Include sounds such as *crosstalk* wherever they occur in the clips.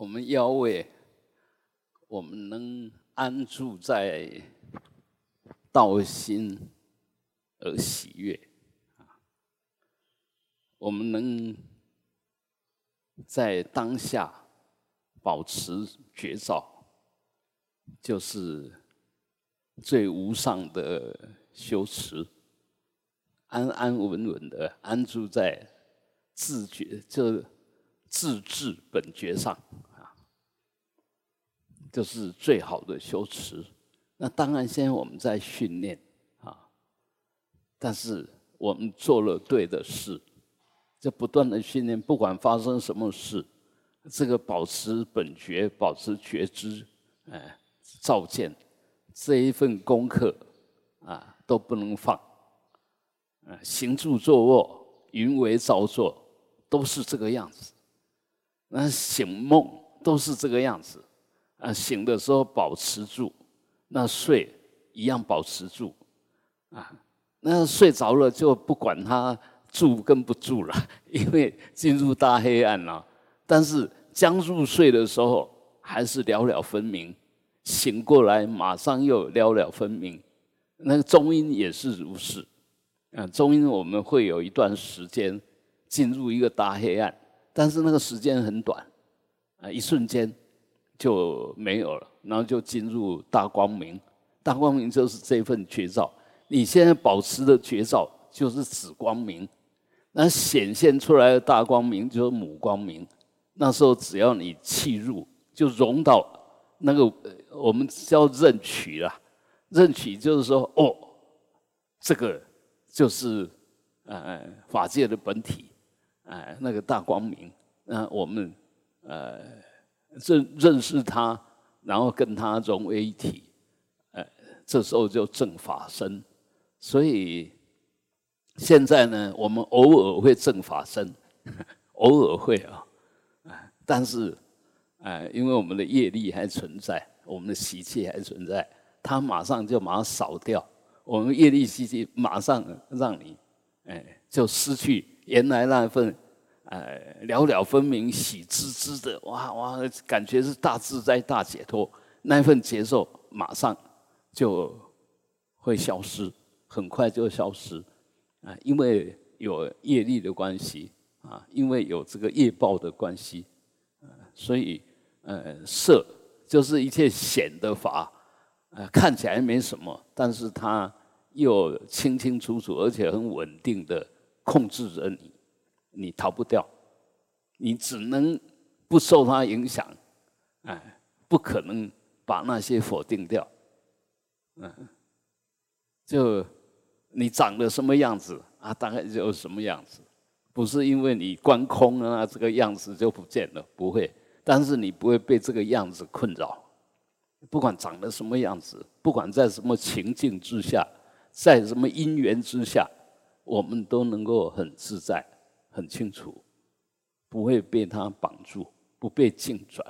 我们腰位，我们能安住在道心而喜悦啊，我们能在当下保持觉照，就是最无上的修持，安安稳稳的安住在自觉就自治本觉上。就是最好的修持。那当然，现在我们在训练啊，但是我们做了对的事，就不断的训练，不管发生什么事，这个保持本觉、保持觉知，哎，照见这一份功课啊，都不能放。啊，行住坐卧、云为造作，都是这个样子。那醒梦都是这个样子。啊，醒的时候保持住，那睡一样保持住，啊，那睡着了就不管它住跟不住了，因为进入大黑暗了。但是将入睡的时候还是了了分明，醒过来马上又了了分明。那个中阴也是如是，啊，中阴我们会有一段时间进入一个大黑暗，但是那个时间很短，啊，一瞬间。就没有了，然后就进入大光明。大光明就是这份绝照。你现在保持的绝照就是子光明，那显现出来的大光明就是母光明。那时候只要你气入，就融到那个我们叫认取了。认取就是说，哦，这个就是呃法界的本体，哎，那个大光明。那我们呃。认认识他，然后跟他融为一体，呃，这时候就正法身。所以现在呢，我们偶尔会正法身，*laughs* 偶尔会啊，但是，哎，因为我们的业力还存在，我们的习气还存在，它马上就马上扫掉，我们业力习气马上让你，哎，就失去原来那份。呃，了了分明，喜滋滋的，哇哇，感觉是大自在、大解脱，那份节奏马上就会消失，很快就消失啊！因为有业力的关系啊，因为有这个业报的关系，所以呃，色就是一切显的法，呃，看起来没什么，但是它又清清楚楚，而且很稳定的控制着你。你逃不掉，你只能不受它影响，哎，不可能把那些否定掉，嗯，就你长得什么样子啊，大概就什么样子，不是因为你观空了，这个样子就不见了，不会，但是你不会被这个样子困扰，不管长得什么样子，不管在什么情境之下，在什么因缘之下，我们都能够很自在。很清楚，不会被他绑住，不被境转，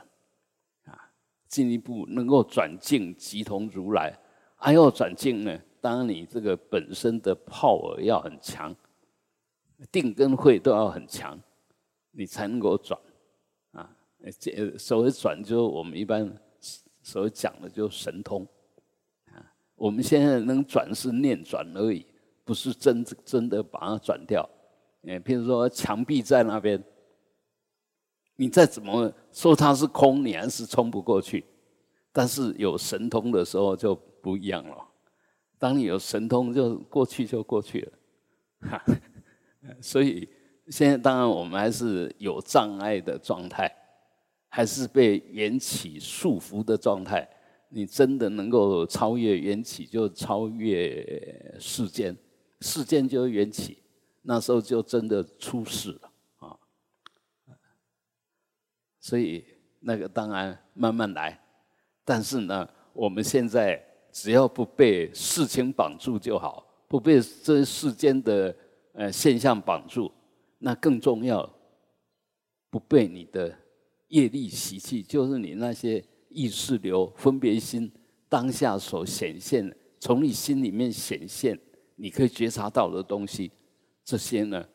啊，进一步能够转境即同如来。还要转境呢，当你这个本身的泡耳要很强，定跟慧都要很强，你才能够转，啊，这所谓转，就是我们一般所讲的，就神通，啊，我们现在能转是念转而已，不是真真的把它转掉。哎，譬如说墙壁在那边，你再怎么说它是空，你还是冲不过去。但是有神通的时候就不一样了。当你有神通，就过去就过去了。哈，*laughs* 所以现在当然我们还是有障碍的状态，还是被缘起束缚的状态。你真的能够超越缘起，就超越世间，世间就是缘起。那时候就真的出事了啊！所以那个当然慢慢来，但是呢，我们现在只要不被事情绑住就好，不被这世间的呃现象绑住，那更重要，不被你的业力习气，就是你那些意识流、分别心当下所显现，从你心里面显现，你可以觉察到的东西。这些呢，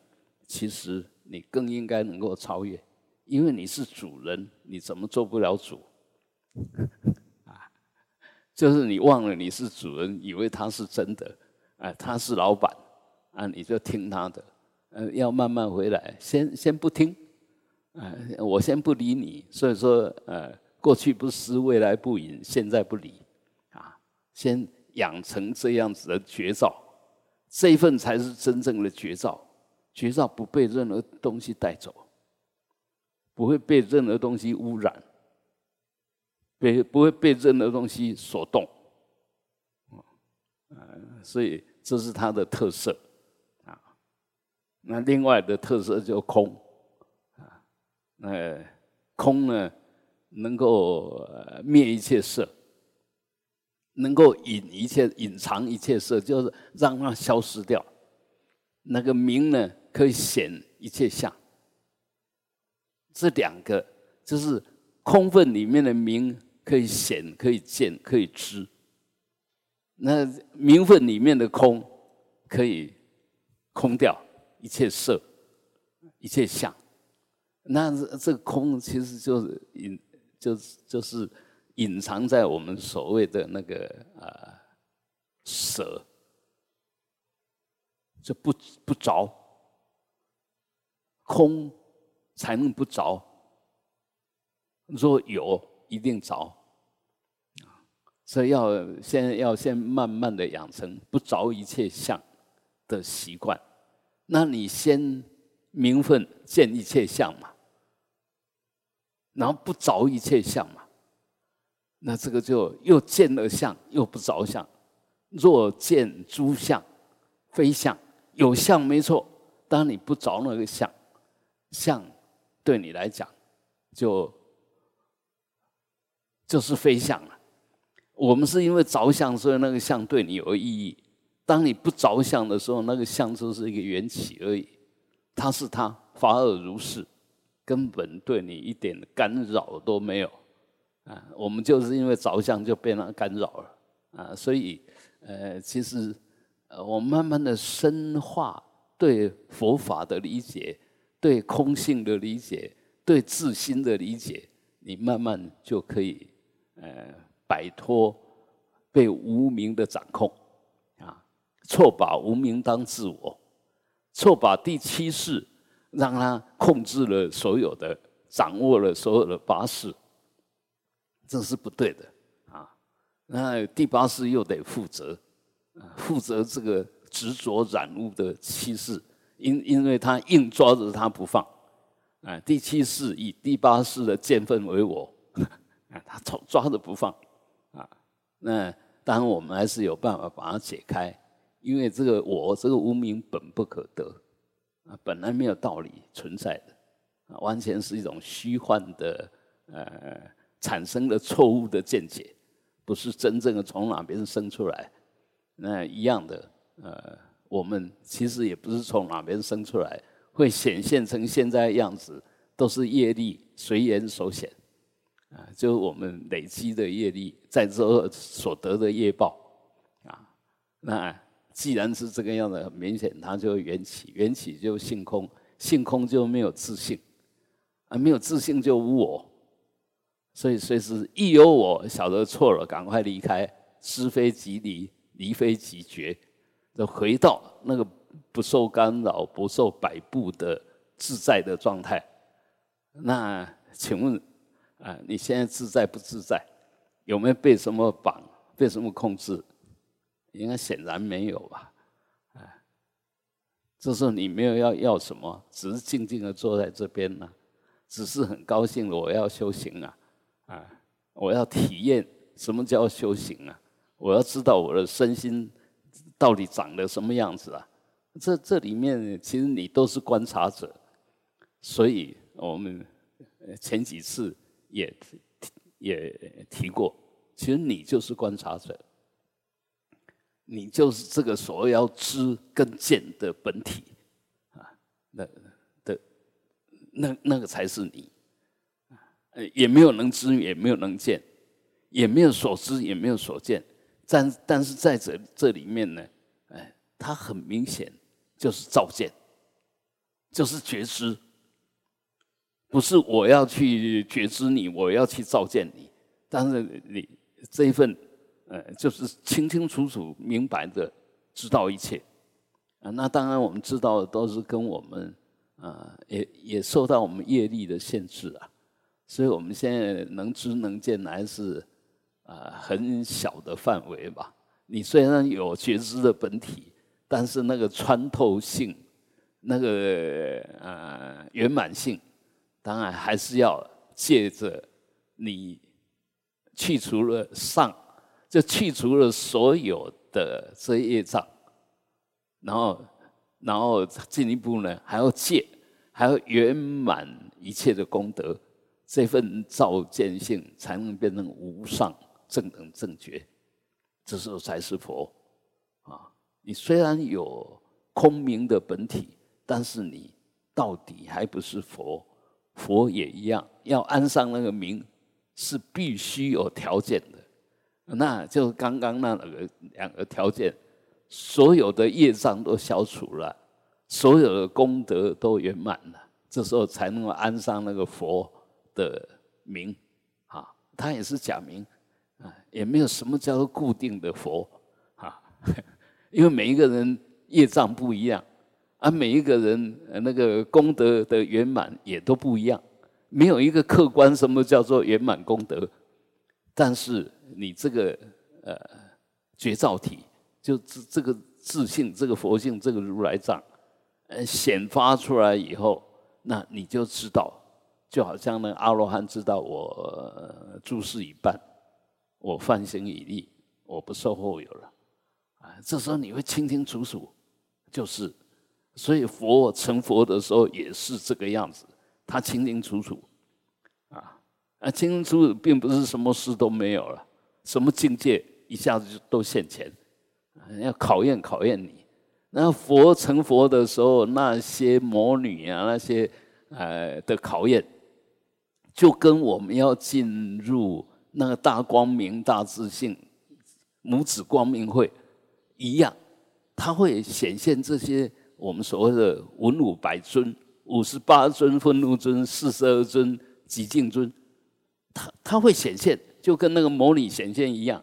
其实你更应该能够超越，因为你是主人，你怎么做不了主？*laughs* 啊，就是你忘了你是主人，以为他是真的，啊，他是老板，啊，你就听他的，呃，要慢慢回来，先先不听，啊，我先不理你。所以说，呃，过去不思，未来不迎，现在不理，啊，先养成这样子的绝招，这一份才是真正的绝招，绝招不被任何东西带走。不会被任何东西污染，被不会被任何东西所动，啊，所以这是它的特色，啊，那另外的特色就空，啊，那空呢，能够灭一切色，能够隐一切隐藏一切色，就是让它消失掉。那个明呢，可以显一切相。这两个就是空分里面的明，可以显，可以见，可以知。那明分里面的空，可以空掉一切色，一切相。那这个空其实就是隐，就是就是隐藏在我们所谓的那个啊舍，就不不着空。才能不着，若有一定着，所以要先要先慢慢的养成不着一切相的习惯。那你先名分见一切相嘛，然后不着一切相嘛，那这个就又见了相，又不着相。若见诸相非相，有相没错，当你不着那个相，相。对你来讲，就就是非相了。我们是因为着相，所以那个相对你有意义。当你不着相的时候，那个相就是一个缘起而已。它是它，法而如是，根本对你一点干扰都没有。啊，我们就是因为着相就被它干扰了。啊，所以呃，其实呃，我慢慢的深化对佛法的理解。对空性的理解，对自心的理解，你慢慢就可以呃摆脱被无名的掌控啊，错把无名当自我，错把第七世让他控制了所有的，掌握了所有的八世，这是不对的啊。那第八世又得负责，负责这个执着染污的七世。因因为他硬抓着他不放，啊，第七世以第八世的见分为我，*laughs* 啊，他抓抓着不放，啊，那当然我们还是有办法把它解开，因为这个我这个无名本不可得，啊，本来没有道理存在的，啊，完全是一种虚幻的，呃，产生的错误的见解，不是真正的从哪边生出来，那一样的，呃。我们其实也不是从哪边生出来，会显现成现在的样子，都是业力随缘所显，啊，就是我们累积的业力，在这所得的业报，啊，那既然是这个样子，很明显它就缘起，缘起就性空，性空就没有自信，啊，没有自信就无我，所以随时一有我，晓得错了，赶快离开，是非即离，离非即绝。就回到那个不受干扰、不受摆布的自在的状态。那请问啊，你现在自在不自在？有没有被什么绑、被什么控制？应该显然没有吧？啊，这时候你没有要要什么，只是静静的坐在这边呢，只是很高兴我要修行啊，啊，我要体验什么叫修行啊，我要知道我的身心。到底长得什么样子啊？这这里面其实你都是观察者，所以我们前几次也也提过，其实你就是观察者，你就是这个所谓要知跟见的本体啊，那的那那个才是你，呃，也没有能知，也没有能见，也没有所知，也没有所见。但但是在这这里面呢，哎，它很明显就是照见，就是觉知，不是我要去觉知你，我要去照见你，但是你这一份，呃，就是清清楚楚、明白的知道一切。啊，那当然我们知道的都是跟我们，啊，也也受到我们业力的限制啊，所以我们现在能知能见还是啊很小的范围吧。你虽然有觉知的本体，但是那个穿透性、那个呃圆满性。当然还是要借着你去除了上，就去除了所有的这业障，然后，然后进一步呢，还要借，还要圆满一切的功德，这份照见性才能变成无上正等正觉，这时候才是佛啊！你虽然有空明的本体，但是你到底还不是佛。佛也一样，要安上那个名，是必须有条件的。那就刚刚那两个两个条件，所有的业障都消除了，所有的功德都圆满了，这时候才能够安上那个佛的名。啊，他也是假名，啊，也没有什么叫做固定的佛，啊，因为每一个人业障不一样。啊，每一个人那个功德的圆满也都不一样，没有一个客观什么叫做圆满功德。但是你这个呃觉照体，就这这个自信、这个佛性、这个如来藏，呃显发出来以后，那你就知道，就好像那阿罗汉知道我诸事已办，我梵行已立，我不受后有了。啊，这时候你会清清楚楚，就是。所以佛成佛的时候也是这个样子，他清清楚楚，啊啊清清楚楚，并不是什么事都没有了，什么境界一下子就都现前，要考验考验你。那佛成佛的时候，那些魔女啊，那些呃的考验，就跟我们要进入那个大光明大自信母子光明会一样，它会显现这些。我们所谓的文武百尊、五十八尊、愤怒尊、四十二尊、极静尊，它它会显现，就跟那个模拟显现一样。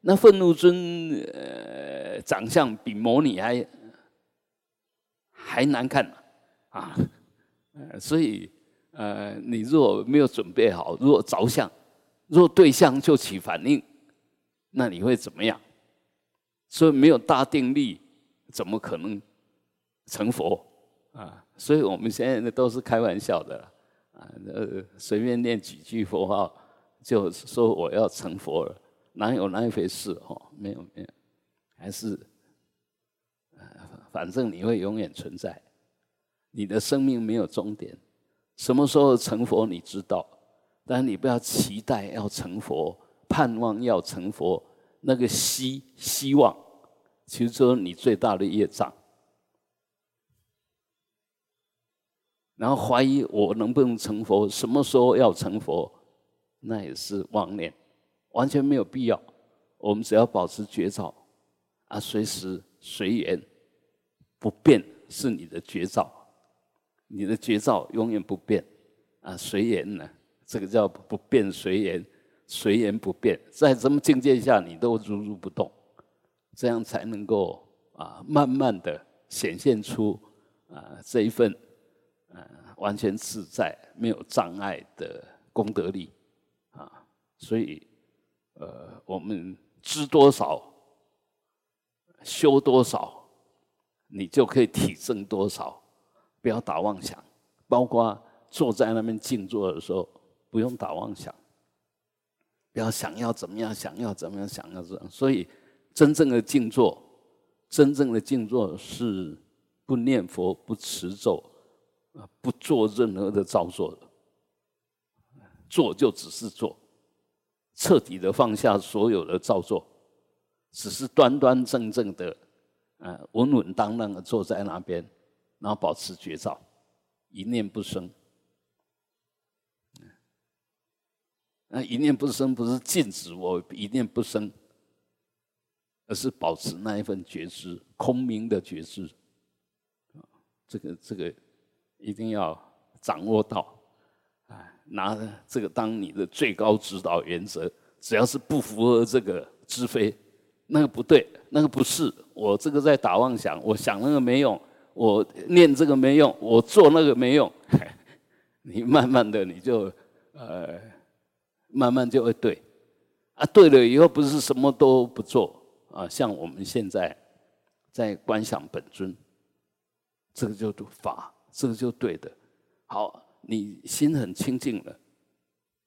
那愤怒尊呃长相比模拟还还难看啊！呃，所以呃，你如果没有准备好，如果着相，如果对象就起反应，那你会怎么样？所以没有大定力，怎么可能？成佛啊，所以我们现在都是开玩笑的啊，呃，随便念几句佛号，就说我要成佛了，哪有那一回事哦？没有没有，还是，反正你会永远存在，你的生命没有终点，什么时候成佛你知道，但你不要期待要成佛，盼望要成佛，那个希希望，其实说你最大的业障。然后怀疑我能不能成佛，什么时候要成佛，那也是妄念，完全没有必要。我们只要保持觉照，啊，随时随缘不变是你的觉照，你的觉照永远不变，啊，随缘呢，这个叫不变随缘，随缘不变，在什么境界下你都如如不动，这样才能够啊，慢慢的显现出啊这一份。完全自在、没有障碍的功德力啊！所以，呃，我们知多少、修多少，你就可以体证多少。不要打妄想，包括坐在那边静坐的时候，不用打妄想。不要想要怎么样，想要怎么样，想要怎样。所以，真正的静坐，真正的静坐是不念佛、不持咒。啊，不做任何的造作的，做就只是做，彻底的放下所有的造作，只是端端正正的，啊，稳稳当当的坐在那边，然后保持觉照，一念不生。那一念不生不是禁止我一念不生，而是保持那一份觉知，空明的觉知。这个这个。一定要掌握到，啊，拿这个当你的最高指导原则，只要是不符合这个，知非，那个不对，那个不是，我这个在打妄想，我想那个没用，我念这个没用，我做那个没用，*laughs* 你慢慢的你就呃，慢慢就会对，啊，对了以后不是什么都不做啊，像我们现在在观想本尊，这个就法，这个就对的，好。你心很清净了，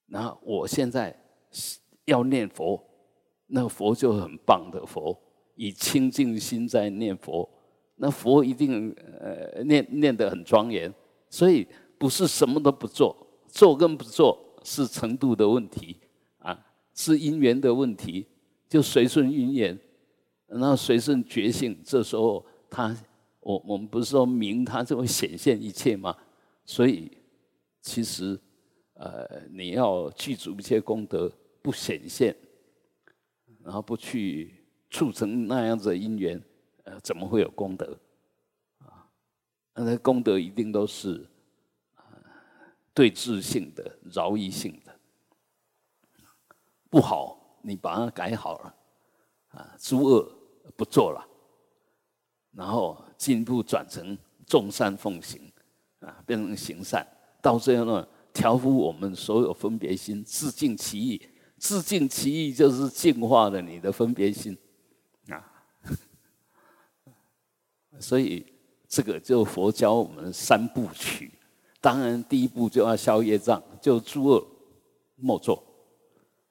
然后我现在要念佛，那佛就很棒的佛，以清净心在念佛，那佛一定呃念念得很庄严，所以不是什么都不做，做跟不做是程度的问题啊，是因缘的问题，就随顺因缘，然后随顺觉性，这时候他我我们不是说明他就会显现一切吗？所以。其实，呃，你要具足一些功德，不显现，然后不去促成那样子的因缘，呃，怎么会有功德？啊，那功德一定都是对治性的、饶益性的。不好，你把它改好了，啊，诸恶不做了，然后进一步转成众善奉行，啊，变成行善。到最后呢，调伏我们所有分别心，自尽其意。自尽其意就是净化了你的分别心啊。所以这个就佛教我们三部曲。当然，第一步就要消业障，就诸恶莫作。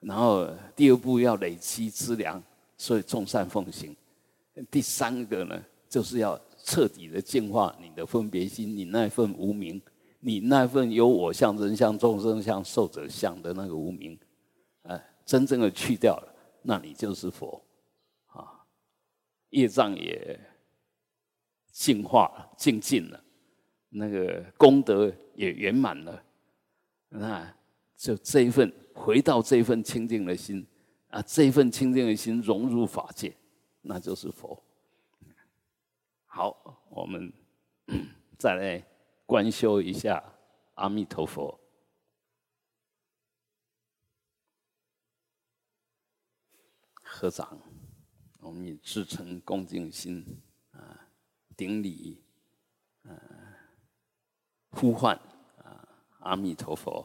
然后第二步要累积资粮，所以众善奉行。第三个呢，就是要彻底的净化你的分别心，你那份无名。你那份有我相、人相、众生相、寿者相的那个无名，哎，真正的去掉了，那你就是佛，啊，业障也 *laughs* 净化了、净尽了，那个功德也圆满了，那就这一份回到这一份清净的心，啊，这一份清净的心融入法界，那就是佛。好，我们 *coughs* 再来。观修一下阿弥陀佛，合掌，我们以至诚恭敬心，顶礼，啊，呼唤啊，阿弥陀佛，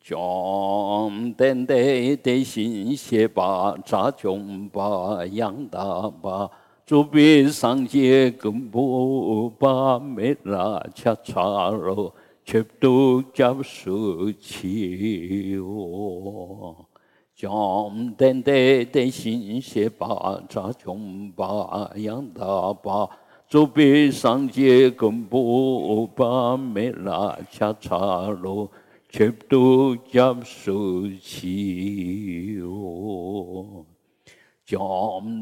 将等待的心歇把扎穷把养大把。诸比上界根波巴梅拉恰查罗，却都叫舍弃我。将等待的心些巴扎穷巴养大巴，诸比上界根波巴梅拉恰查罗，却都叫舍弃我。将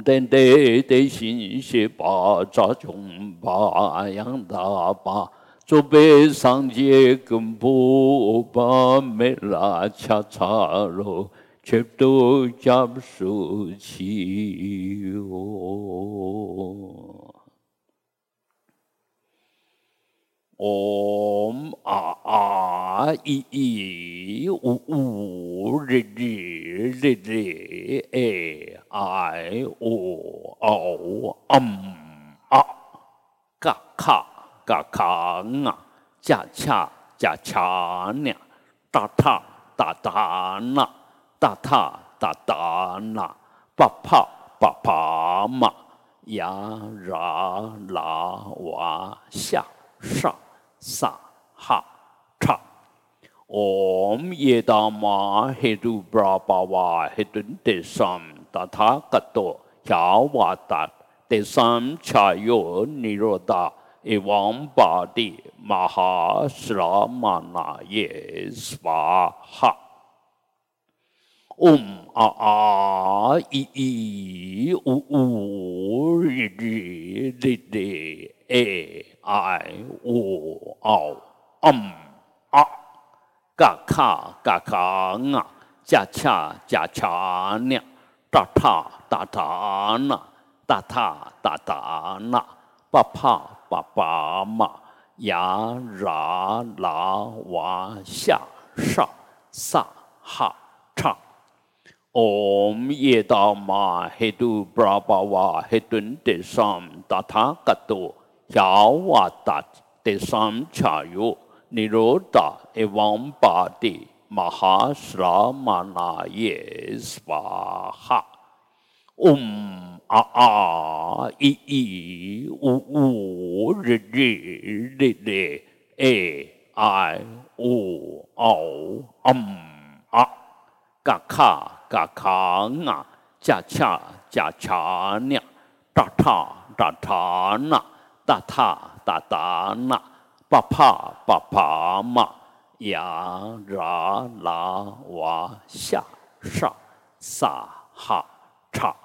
等待的心些把扎穷把养大把，做悲伤结根不把没拉恰查罗，却都加受起哦。Om a a i i u u r r r r e i o o um a ga ka ga ka nga cha cha cha cha nya ta ta ta ta na ta ta ta ta na pa pa pa pa ma ya ra la wa sha sha 萨哈查，唵耶达玛嘿嘟布拉巴瓦嘿顿德三达他格多夏瓦达德三恰哟尼罗达伊王巴蒂玛哈斯拉玛那嗡啊啊咦咦呜呜日日日日哎爱我哦嗯啊嘎卡嘎卡啊恰恰恰恰呢哒哒哒哒呢哒哒哒哒呢爸怕爸爸嘛呀啦啦哇下上上哈。Om Yedama Hedu Brahma Hedun Desam Tathagato Yawata Desam Chayo Niroda Evam Badi Mahasramana Yesvaha Om A A I I U U R R R R E I O O Um A Gakha 嘎卡啊，加恰加恰呢，达塔达塔那，达塔达达那，巴帕巴帕嘛，呀啦啦哇下上萨哈查，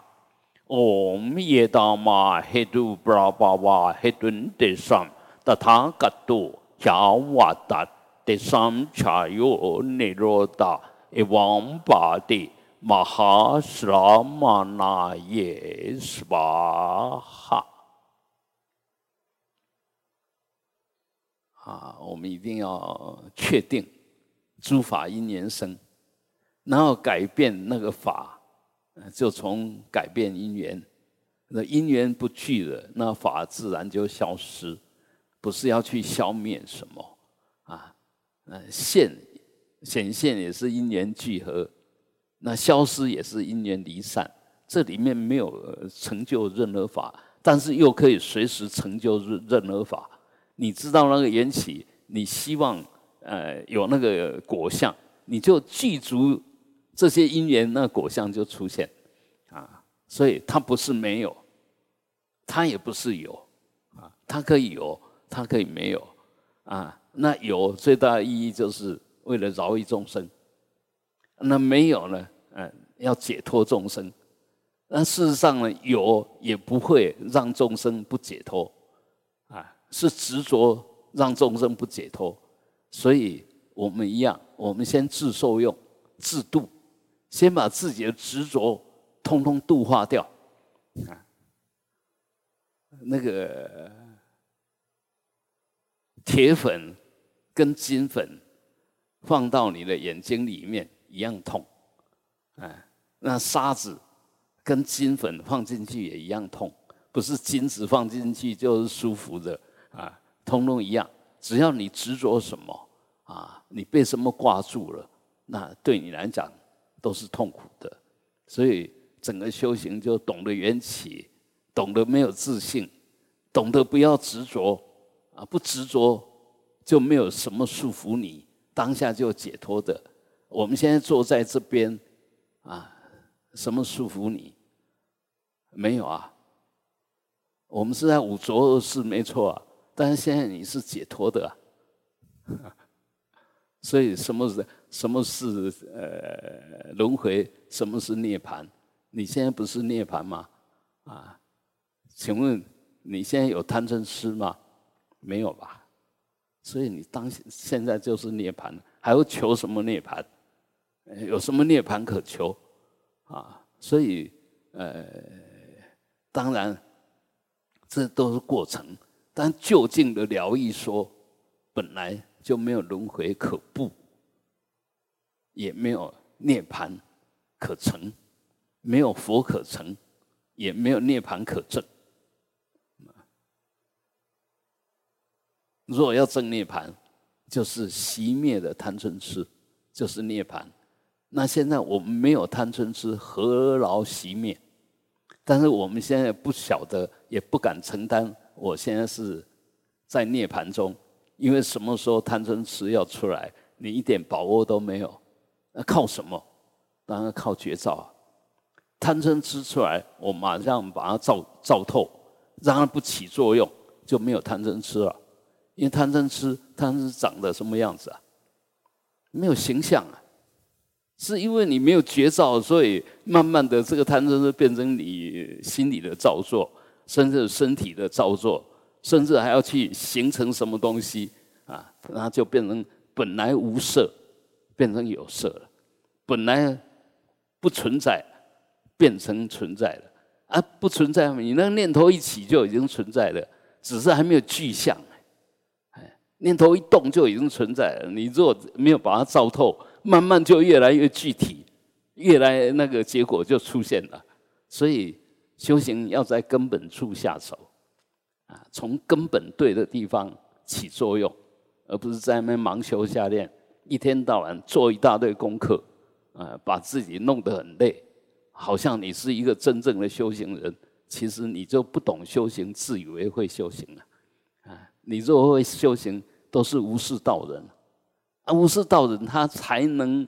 唵耶达玛嘿嘟布拉巴哇嘿顿德桑，达塔嘎多呀哇达德桑查哟尼罗达，一王巴的。玛哈斯拉玛那耶斯巴哈啊！我们一定要确定诸法因缘生，然后改变那个法，就从改变因缘。那因缘不具了，那法自然就消失。不是要去消灭什么啊？呃，现显现也是因缘聚合。那消失也是因缘离散，这里面没有成就任何法，但是又可以随时成就任任何法。你知道那个缘起，你希望呃有那个果相，你就记住这些因缘，那果相就出现啊。所以它不是没有，它也不是有啊，它可以有，它可以没有啊。那有最大的意义就是为了饶益众生。那没有呢？嗯，要解脱众生。那事实上呢，有也不会让众生不解脱，啊，是执着让众生不解脱。所以我们一样，我们先自受用、自度，先把自己的执着通通度化掉。啊，那个铁粉跟金粉放到你的眼睛里面。一样痛，哎，那沙子跟金粉放进去也一样痛，不是金子放进去就是舒服的啊，通通一样。只要你执着什么啊，你被什么挂住了，那对你来讲都是痛苦的。所以整个修行就懂得缘起，懂得没有自信，懂得不要执着啊，不执着就没有什么束缚你，当下就解脱的。我们现在坐在这边，啊，什么束缚你？没有啊。我们是在五浊恶世，没错啊。但是现在你是解脱的啊。*laughs* 所以什么是什么是呃轮回？什么是涅槃？你现在不是涅槃吗？啊？请问你现在有贪嗔痴吗？没有吧？所以你当现在就是涅槃，还要求什么涅槃？有什么涅槃可求啊？所以，呃，当然，这都是过程。但就近的疗愈说，本来就没有轮回可布，也没有涅槃可成，没有佛可成，也没有涅槃可证。若要证涅槃，就是熄灭的贪嗔痴，就是涅槃。那现在我们没有贪嗔痴，何劳熄灭？但是我们现在不晓得，也不敢承担。我现在是在涅盘中，因为什么时候贪嗔痴要出来，你一点把握都没有。那靠什么？当然靠绝招啊。贪嗔痴出来，我马上把它照照透，让它不起作用，就没有贪嗔痴了。因为贪嗔痴，贪嗔长得什么样子啊？没有形象啊。是因为你没有绝招，所以慢慢的这个贪嗔痴变成你心里的造作，甚至身体的造作，甚至还要去形成什么东西啊，然后就变成本来无色，变成有色了；本来不存在，变成存在了。啊，不存在，你那个念头一起就已经存在了，只是还没有具象。哎，念头一动就已经存在了。你如果没有把它照透，慢慢就越来越具体，越来那个结果就出现了。所以修行要在根本处下手，啊，从根本对的地方起作用，而不是在那边盲修瞎练，一天到晚做一大堆功课，啊，把自己弄得很累，好像你是一个真正的修行人，其实你就不懂修行，自以为会修行了。啊，你若会修行，都是无事道人。啊，无事道人他才能，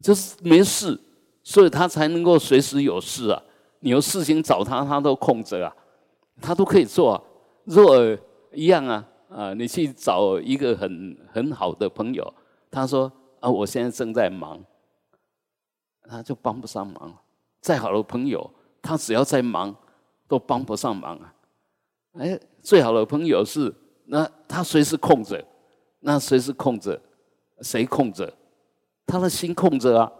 就是没事，所以他才能够随时有事啊。你有事情找他，他都空着啊，他都可以做。啊。若一样啊，啊，你去找一个很很好的朋友，他说啊，我现在正在忙，他就帮不上忙。再好的朋友，他只要在忙，都帮不上忙啊。哎，最好的朋友是那他随时空着。那谁是空着？谁空着？他的心空着啊。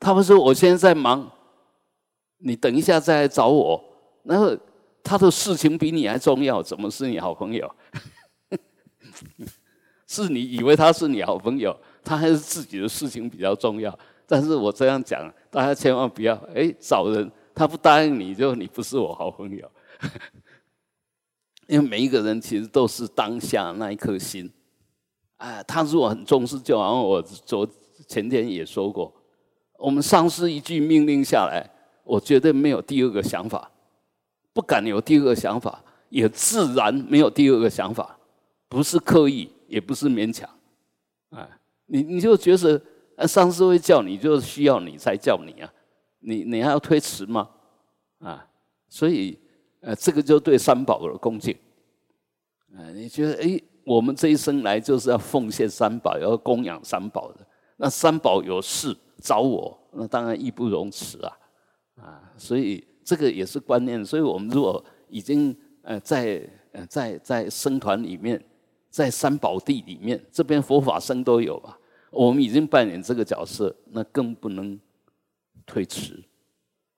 他们说：“我现在在忙，你等一下再来找我。”然后他的事情比你还重要，怎么是你好朋友？*laughs* 是你以为他是你好朋友，他还是自己的事情比较重要。但是我这样讲，大家千万不要哎找人，他不答应你就你不是我好朋友。因为每一个人其实都是当下那一颗心，哎，他如果很重视，就好像我昨前天也说过，我们上司一句命令下来，我绝对没有第二个想法，不敢有第二个想法，也自然没有第二个想法，不是刻意，也不是勉强，啊，你你就觉得上司会叫你，就需要你才叫你啊，你你还要推迟吗？啊，所以。呃，这个就对三宝的恭敬。啊，你觉得哎，我们这一生来就是要奉献三宝，要供养三宝的。那三宝有事找我，那当然义不容辞啊！啊，所以这个也是观念。所以我们如果已经呃在呃在在僧团里面，在三宝地里面，这边佛法僧都有啊，我们已经扮演这个角色，那更不能推迟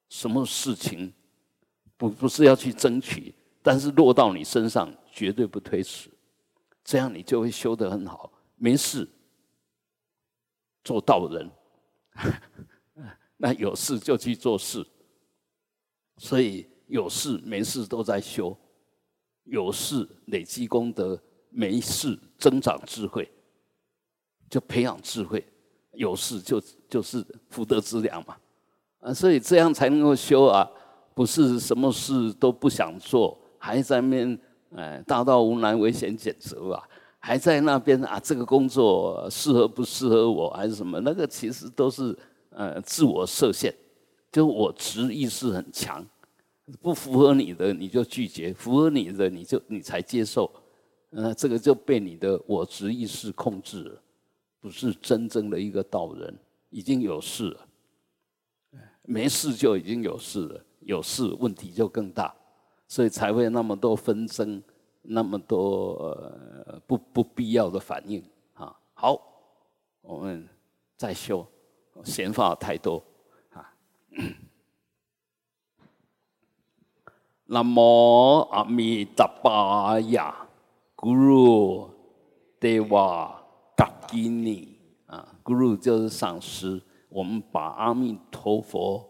什么事情。不不是要去争取，但是落到你身上绝对不推迟，这样你就会修得很好。没事，做道人，*laughs* 那有事就去做事。所以有事没事都在修，有事累积功德，没事增长智慧，就培养智慧。有事就就是福德之粮嘛，啊，所以这样才能够修啊。不是什么事都不想做，还在那边哎，大道无难，唯险简择吧，还在那边啊，这个工作适合不适合我，还是什么？那个其实都是呃自我设限，就我执意识很强，不符合你的你就拒绝，符合你的你就你才接受，呃，这个就被你的我执意识控制了，不是真正的一个道人，已经有事了，没事就已经有事了。有事问题就更大，所以才会那么多纷争，那么多不不必要的反应啊。好，我们再修，闲话太多啊。*coughs* 南无阿弥达巴呀，Guru Deva Gini 啊，Guru 就是上师，我们把阿弥陀佛。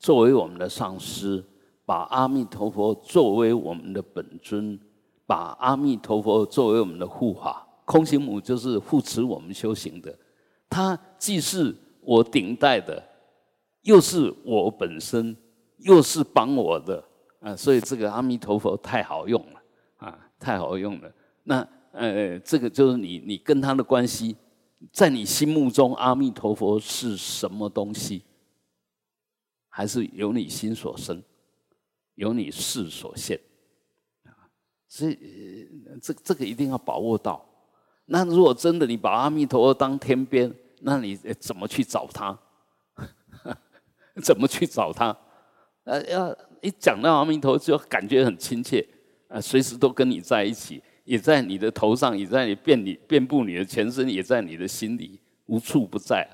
作为我们的上师，把阿弥陀佛作为我们的本尊，把阿弥陀佛作为我们的护法，空行母就是护持我们修行的。他既是我顶戴的，又是我本身，又是帮我的啊！所以这个阿弥陀佛太好用了啊，太好用了。那呃，这个就是你你跟他的关系，在你心目中，阿弥陀佛是什么东西？还是由你心所生，由你事所现，啊，所以这这个一定要把握到。那如果真的你把阿弥陀佛当天边，那你怎么去找他？*laughs* 怎么去找他？呃，要一讲到阿弥陀，就感觉很亲切，啊，随时都跟你在一起，也在你的头上，也在你遍你遍布你的全身，也在你的心里，无处不在。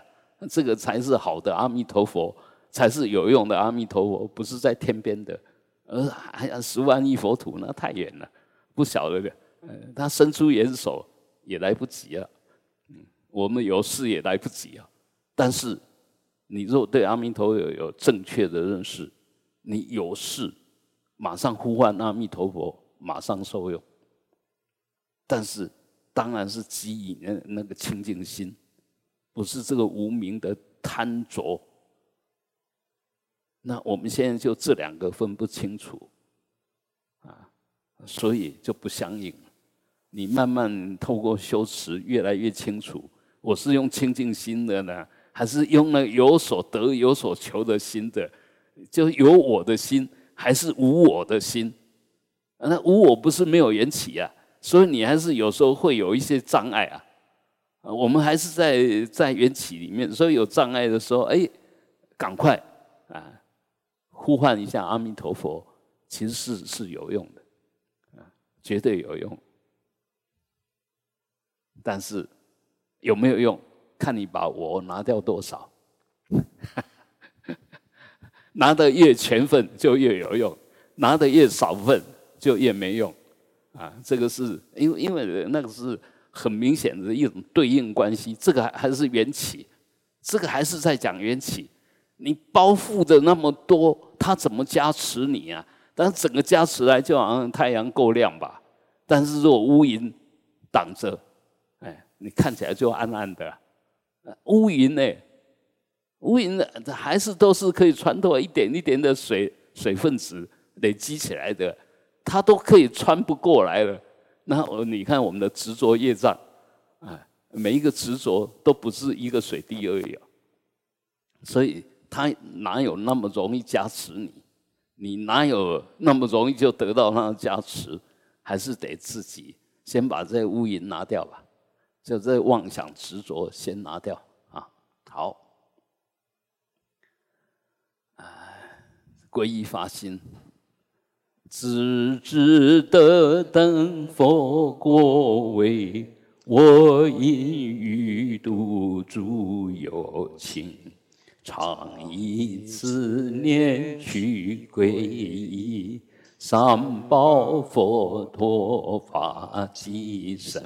这个才是好的阿弥陀佛。才是有用的阿弥陀佛，不是在天边的，而还要十万亿佛土那太远了，不晓得的，他伸出援手也来不及了，嗯，我们有事也来不及啊。但是，你若对阿弥陀佛有正确的认识，你有事马上呼唤阿弥陀佛，马上受用。但是，当然是基于那那个清净心，不是这个无名的贪着。那我们现在就这两个分不清楚，啊，所以就不相应。你慢慢透过修持，越来越清楚，我是用清净心的呢，还是用了有所得、有所求的心的？就有我的心，还是无我的心？那无我不是没有缘起啊，所以你还是有时候会有一些障碍啊。我们还是在在缘起里面，所以有障碍的时候，哎，赶快啊！呼唤一下阿弥陀佛，其实是是有用的，啊，绝对有用。但是有没有用，看你把我拿掉多少。*laughs* 拿的越全份就越有用，拿的越少份就越没用。啊，这个是因为因为那个是很明显的一种对应关系。这个还还是缘起，这个还是在讲缘起。你包覆的那么多，他怎么加持你啊？但整个加持来，就好像太阳够亮吧。但是如果乌云挡着，哎，你看起来就暗暗的。乌云呢？乌云还是都是可以穿透一点一点的水水分子累积起来的，它都可以穿不过来了。那我你看我们的执着业障，哎，每一个执着都不是一个水滴而已啊，所以。他哪有那么容易加持你？你哪有那么容易就得到那加持？还是得自己先把这乌云拿掉吧，就这妄想执着先拿掉啊！好，哎，皈依发心，只知得等佛果位，我因欲度诸有情。常以此念去皈依，三宝佛陀法即身，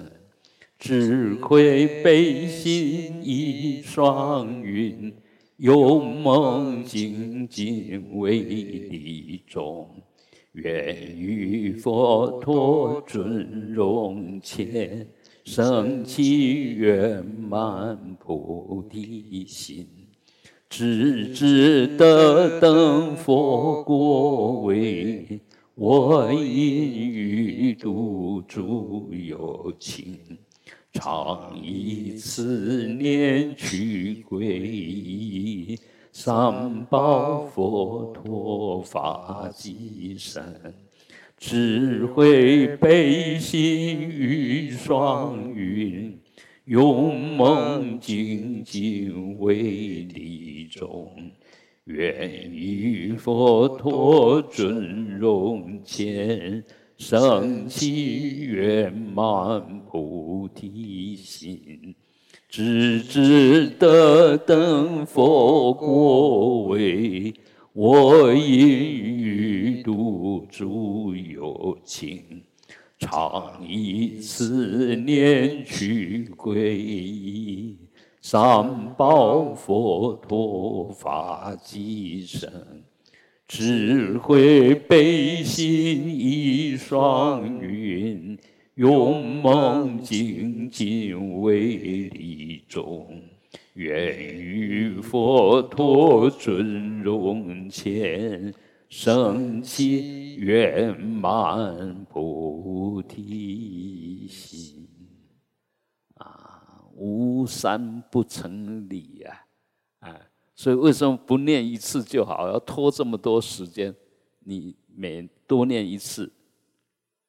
智慧悲心一双云，勇猛精进为利众，愿与佛陀尊荣前，升起圆满菩提心。只知得等佛果位，我因欲度诸有情，常以此念去皈依，三宝佛陀法即身，智慧悲心与双云。勇猛精进为利众，愿与佛陀尊荣前，升起圆满菩提心，直至得等佛果位，我因欲度诸有情。常以思念去皈依，三宝佛陀法即身，智慧悲心一双云，勇猛精进为利众，愿与佛陀尊荣前。生起圆满菩提心啊，无三不成理呀！啊，所以为什么不念一次就好？要拖这么多时间？你每多念一次，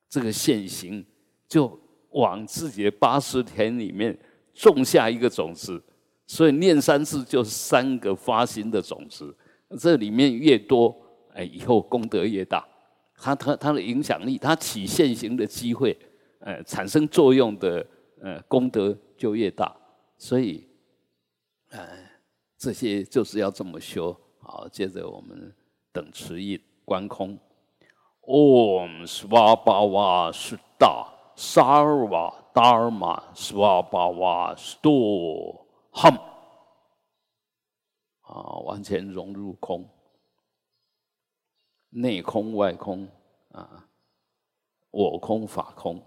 这个现行就往自己的八十田里面种下一个种子。所以念三次就是三个发心的种子，这里面越多。哎，以后功德越大，它它它的影响力，它起现行的机会，呃，产生作用的，呃，功德就越大。所以，呃，这些就是要这么修。好，接着我们等持印观空。Om Svabhava 达萨尔瓦达尔玛斯瓦巴瓦斯多 ham，啊，完全融入空，内空外空啊，我空法空，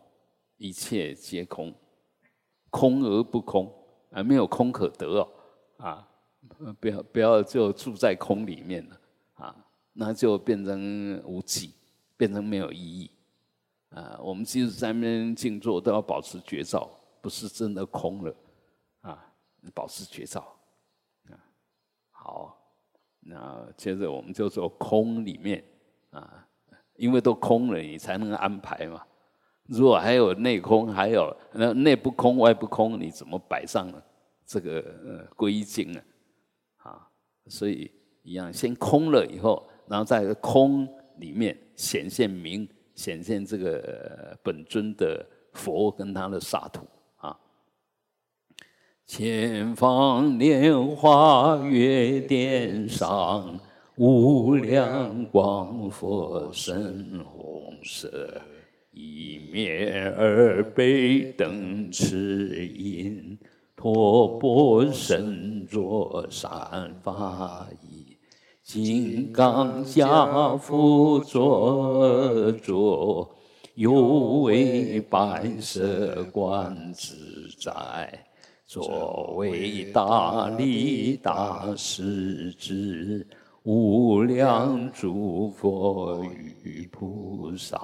一切皆空，空而不空，啊，没有空可得哦，啊，不要不要就住在空里面了，啊，那就变成无际，变成没有意义。啊，我们即使在那边静坐，都要保持觉照，不是真的空了，啊，保持觉照，啊，好，那接着我们就说空里面，啊，因为都空了，你才能安排嘛。如果还有内空，还有那内不空外不空，你怎么摆上这个归境呢？啊，所以一样，先空了以后，然后在空里面显现明。显现这个本尊的佛跟他的沙土啊，前方莲花月殿上，无量光佛身红色，一面二背灯持印，托钵身着三法衣。金刚家父坐着，有为白色观自在，作为大力大势至，无量诸佛与菩萨，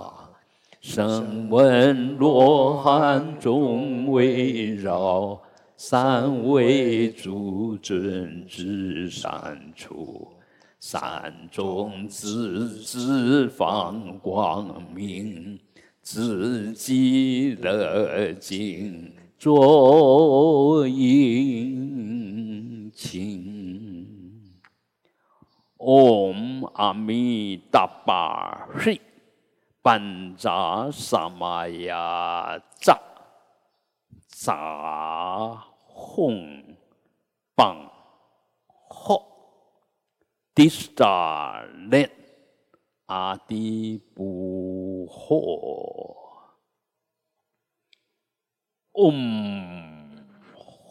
声闻罗汉众围绕，三位诸尊至善处。山中自自放光明，自己乐净作引擎。唵阿弥达巴嘿，班扎萨玛呀扎扎吽棒吽。d i s t a l e 阿底布霍，om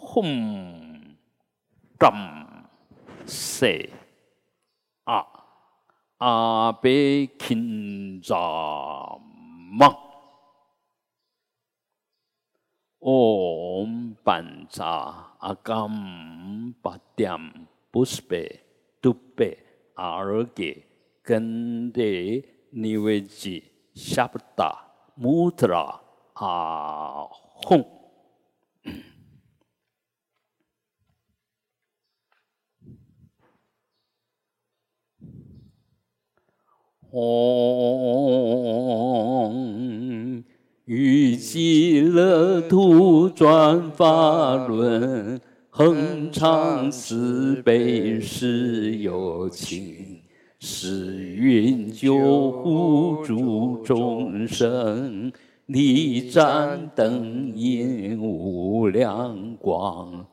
hum dam se 阿阿贝钦扎玛，om 班扎阿甘巴点布斯贝。都被阿尔给跟的尼维吉夏布达穆特拉阿哄。嗡，与极乐土转法轮。恒常慈悲是有情，是云救护诸众生，力展灯引无量光，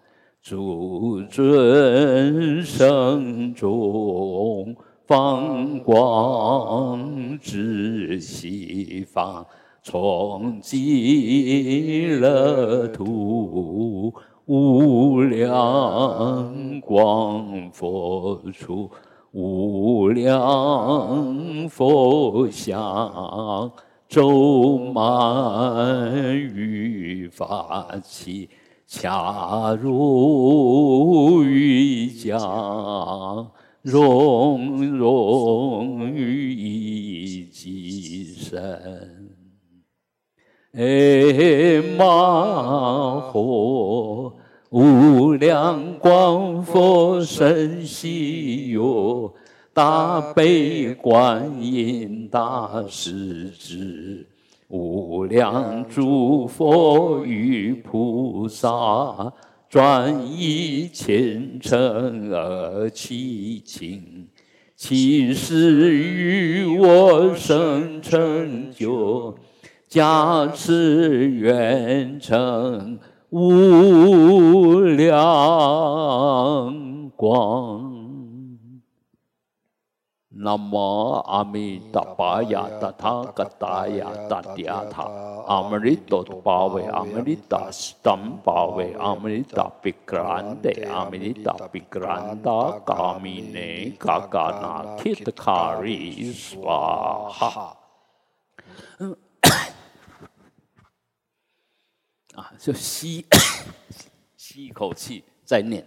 诸尊生中放光至西方，从极乐土。无量光佛出，无量佛像，周满于法器，恰如瑜伽，融融于一机身。哎，玛诃，无量光佛身西哟，大悲观音大势至，无量诸佛与菩萨，转以虔诚而祈请，其实与我生成就。加持愿成无量光，南无阿弥达巴呀达他嘎达呀达迪亚塔，阿弥陀巴维阿弥达斯坦巴维阿弥达比格兰德阿弥达比格兰达嘎米内嘎嘎那提特卡里斯瓦哈。啊，就吸 *coughs* 吸一口气再念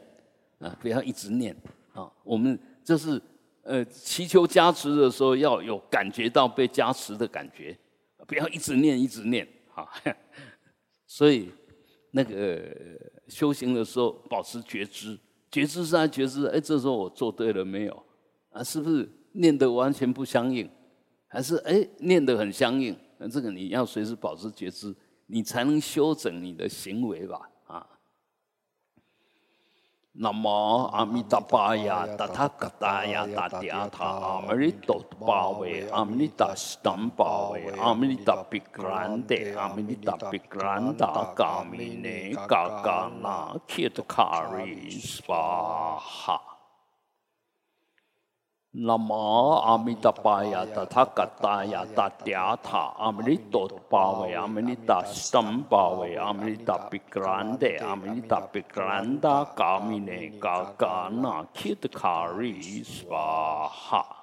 啊，不要一直念啊。我们就是。呃，祈求加持的时候要有感觉到被加持的感觉，不要一直念一直念啊。*laughs* 所以那个修行的时候保持觉知，觉知是在觉知。哎，这时候我做对了没有？啊，是不是念的完全不相应？还是哎念的很相应？那这个你要随时保持觉知，你才能修整你的行为吧。南无阿弥达巴呀，达他嘎达呀，达迪阿他，阿弥陀巴维，阿弥达斯坦巴维，阿弥达比格兰德，阿弥达比格兰达，嘎米内嘎嘎那，切特卡里斯巴哈。南无阿弥达巴呀，达他嘎达呀，达迪阿他，阿弥陀巴维，阿弥达斯坦巴维，阿弥达比格兰德，阿 နမောအာမိတပါယတထကတာယတတျာသာအမရိတောပါဝေအမနိတစတံပါဝေအမရိတပိကရန္တေအမနိတပိကရန္တာကာမိနေကာကာနာခိတခါရိစွာဟာ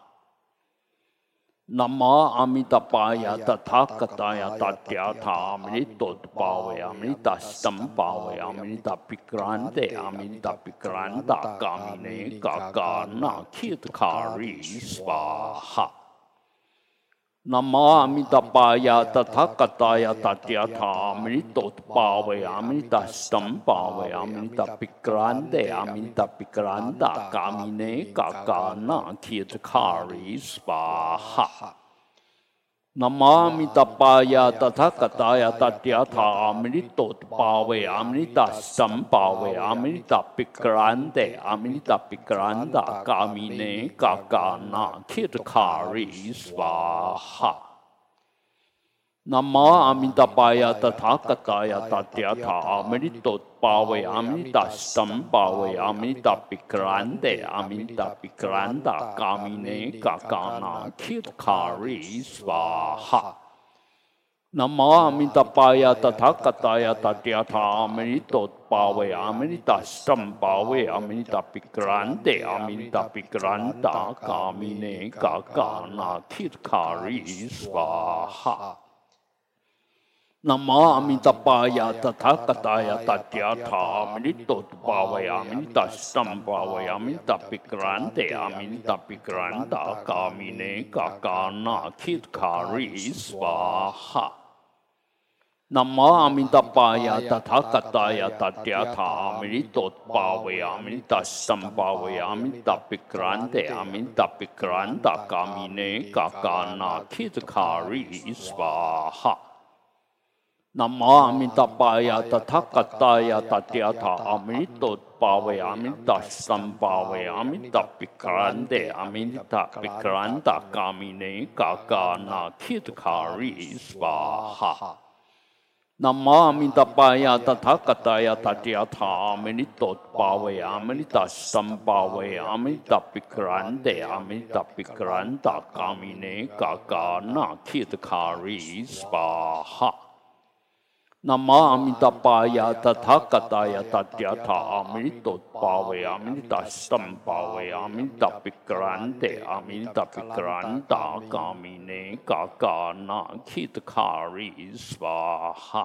नमा अमितपाय तथाकताय तथ्याथामृतोत्पावयामृतस्तम पावयामृतपिक्रान्ते अमृतपिक्रान्ताकामिने काकानाखितकारि स्वाहा 切特卡里斯巴哈。南无阿弥达巴呀，达他嘎达呀，达迪阿他，阿弥陀巴维，阿弥达斯坦巴维，阿弥达比格兰德，阿弥达比格兰达，嘎米内嘎嘎那，切特卡里斯巴哈。南无阿弥达巴呀，达他嘎达呀，达迪阿他，阿弥陀巴维，阿弥达斯坦巴维，阿弥达比格兰德，阿弥达比格兰达，嘎米内嘎嘎那，切特卡里斯巴哈。南无阿弥达巴呀，达他嘎达呀，达迪阿他，阿弥陀巴维，阿弥达斯坦巴维，阿弥达比格兰德，阿弥达比格兰达，嘎米内嘎嘎那，切特卡里斯巴哈。南无阿弥达巴呀，达他嘎达呀，达迪阿他，阿弥陀巴维，阿弥达斯坦巴维，阿弥达比格兰德，阿弥达比格兰达，嘎米内嘎嘎那，切特卡里斯巴哈。南无阿弥达巴呀，达他嘎达呀，达迪阿他，阿弥陀巴维，阿弥达斯坦巴维，阿弥达比格兰德，阿弥达比格兰达，嘎米内嘎嘎那，切特卡里斯瓦哈。南无阿弥达巴呀，达他嘎达呀，达迪阿他，阿弥陀巴维，阿弥达斯坦巴维，阿弥达比格兰德，阿弥达比格兰达，嘎米内嘎嘎那，切特卡里斯瓦哈。南无阿弥达巴呀，达他嘎达呀，达迪阿他，阿弥陀巴维，阿弥达三巴维，阿弥达比格兰德，阿弥达比格兰达，嘎米内嘎嘎那，切特卡里斯巴哈。 นามามิตาปายาตถาคตายาตัตยาธามิตตปาเวามิตาสัมปาเวามิตาปิกรันเตอามิตาปิกรันตากามิเนกากานาคิตคาริสวาหา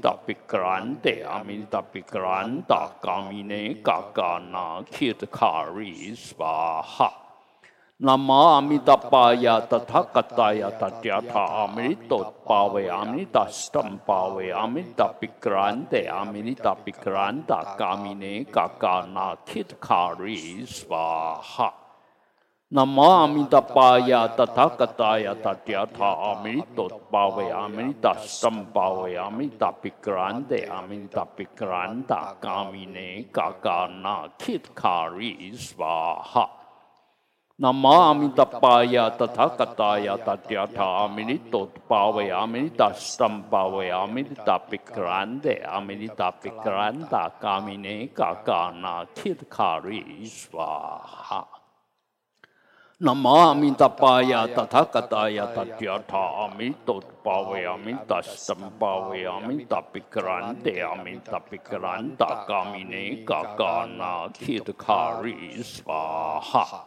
达比格兰德，阿弥达比格兰达，嘎米内嘎嘎那，切特卡里斯瓦哈。南无阿弥达巴呀，达他嘎达呀，达迪阿他，阿弥陀巴维，阿弥达三巴维，阿弥达比格兰德，阿弥达比格兰达，嘎米内嘎嘎那，切特卡里斯瓦哈。南无阿弥达巴呀，达他嘎达呀，达迪阿他，阿弥陀巴维，阿弥达斯坦巴维，阿弥达比格兰德，阿弥达比格兰达，嘎米内嘎嘎那，切特卡里斯瓦哈。南无阿弥达巴呀，达他嘎达呀，达迪阿他，阿弥陀巴维，阿弥达斯坦巴维，阿弥达比格兰德，阿弥达比格兰达，嘎米内嘎嘎那，切特卡里斯瓦哈。南无阿弥陀佛呀，达他嘎达呀，达迦他阿弥尼多巴维阿弥尼达三巴维阿弥尼达比格兰德阿弥尼达比格兰达嘎弥尼嘎嘎那提的卡瑞斯瓦哈。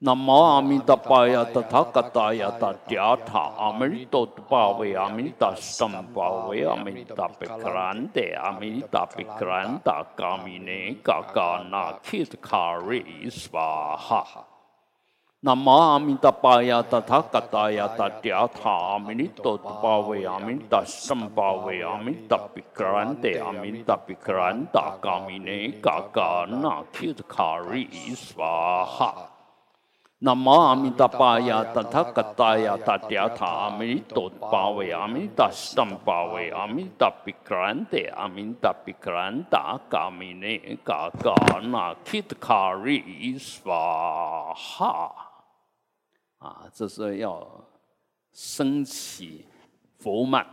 南无阿弥陀佛呀，达他嘎达呀，达迦他阿弥尼多巴维阿弥尼达三巴维阿弥尼达比格兰德阿弥尼达比格兰达嘎弥尼嘎嘎那提的卡瑞斯瓦哈。南无阿弥陀佛呀，达他嘎达呀，达迦他阿弥尼多巴维阿弥达三巴维阿弥达比格兰德阿弥达比格兰达嘎弥尼嘎嘎那提的卡瑞斯瓦哈。南无阿弥陀佛呀，达他嘎达呀，达迦他阿弥尼多巴维阿弥达三巴维阿弥达比格兰德阿弥达比格兰达嘎弥尼嘎嘎那提的卡瑞斯瓦哈。南无阿弥陀佛呀，达他嘎达呀，达迦他阿弥尼多巴维阿弥达三巴维阿弥达比格兰德阿弥达比格兰达嘎弥尼嘎嘎那提的卡瑞斯瓦哈啊，这是要升起佛曼，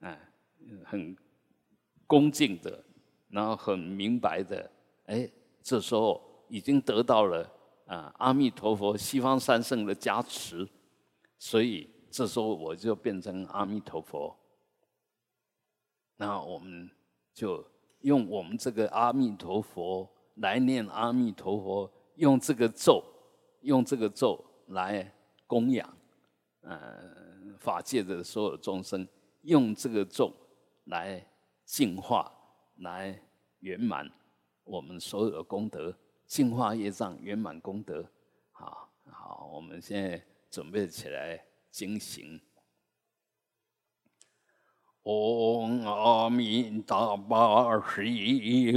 哎，很恭敬的，然后很明白的，哎，这时候已经得到了。啊，阿弥陀佛，西方三圣的加持，所以这时候我就变成阿弥陀佛。那我们就用我们这个阿弥陀佛来念阿弥陀佛，用这个咒，用这个咒来供养，呃，法界的所有众生，用这个咒来净化，来圆满我们所有的功德。净化业障，圆满功德。好，好，我们现在准备起来进行。阿弥达巴释，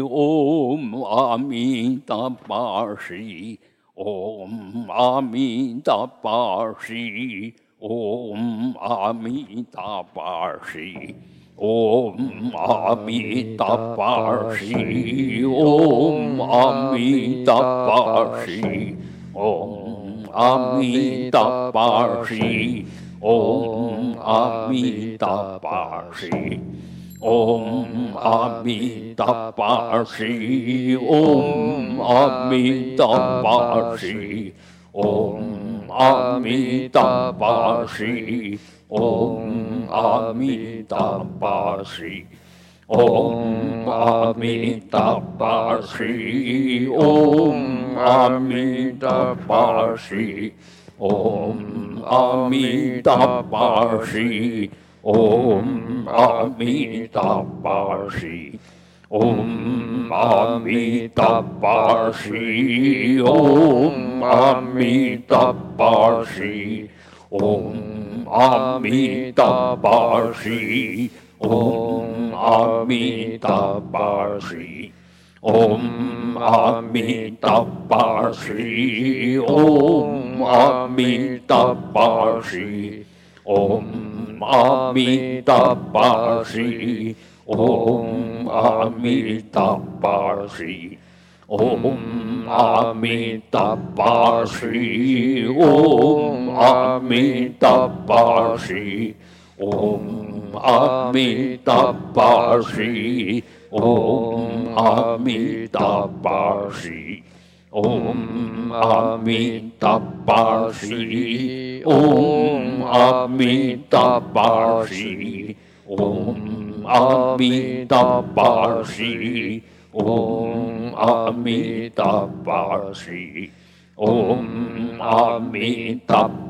嗡阿弥达巴释，嗡阿弥达巴释，嗡阿弥达巴释。嗡阿弥达巴西，嗡阿弥达巴西，嗡阿弥达巴西，嗡阿弥达巴西，嗡阿弥达巴西，嗡阿弥达巴西，嗡阿弥达巴西。嗡阿弥达巴西，嗡阿弥达巴西，嗡阿弥达巴西，嗡阿弥达巴西，嗡阿弥达巴西，嗡阿弥达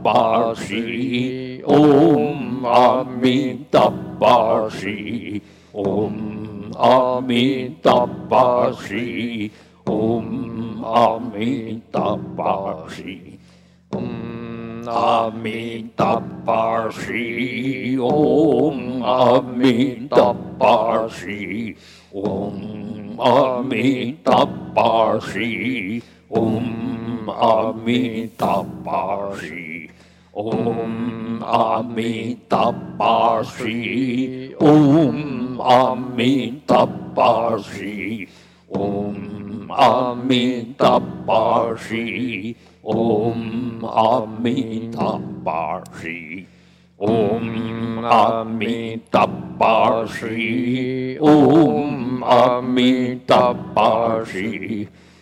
巴西，嗡阿弥达巴西，嗡。阿弥达巴西，嗡阿弥达巴西，嗡阿弥达巴西，嗡阿 ॐ अमितापाषि ॐ अमितापाषि ॐ अमितापाषि ॐ अमितापाषि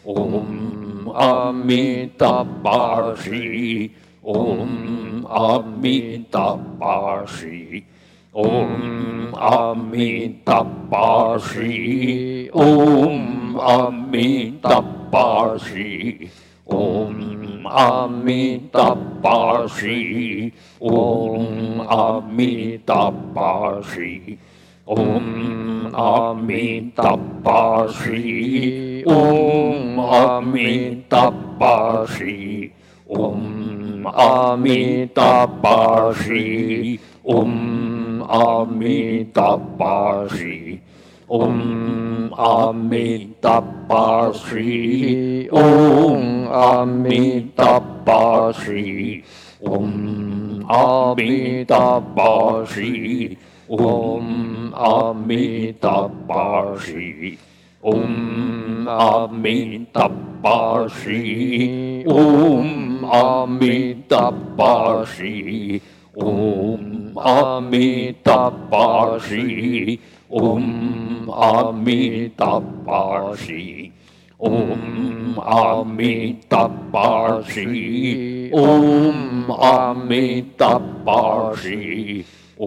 ॐ अमितापाषि ॐ अमितापाषि ॐ अम्मि तपाशी ॐ अम्मि तपाशी ॐ अम्मि तपाशी ॐ अम्मि तपाशी ॐ अम्मि ॐ अम्मि ॐ अम्मि Om Amitabha Sri. Om Amitabha Sri. Om Amitabha Sri. Om Amitabha Sri. Om Amitabha Sri. Om Amitabha Sri. Om Amitabha Sri. ओम अमितपाषी ॐ अमितपाषी ॐ अमितपाषी ओम अमितपाषी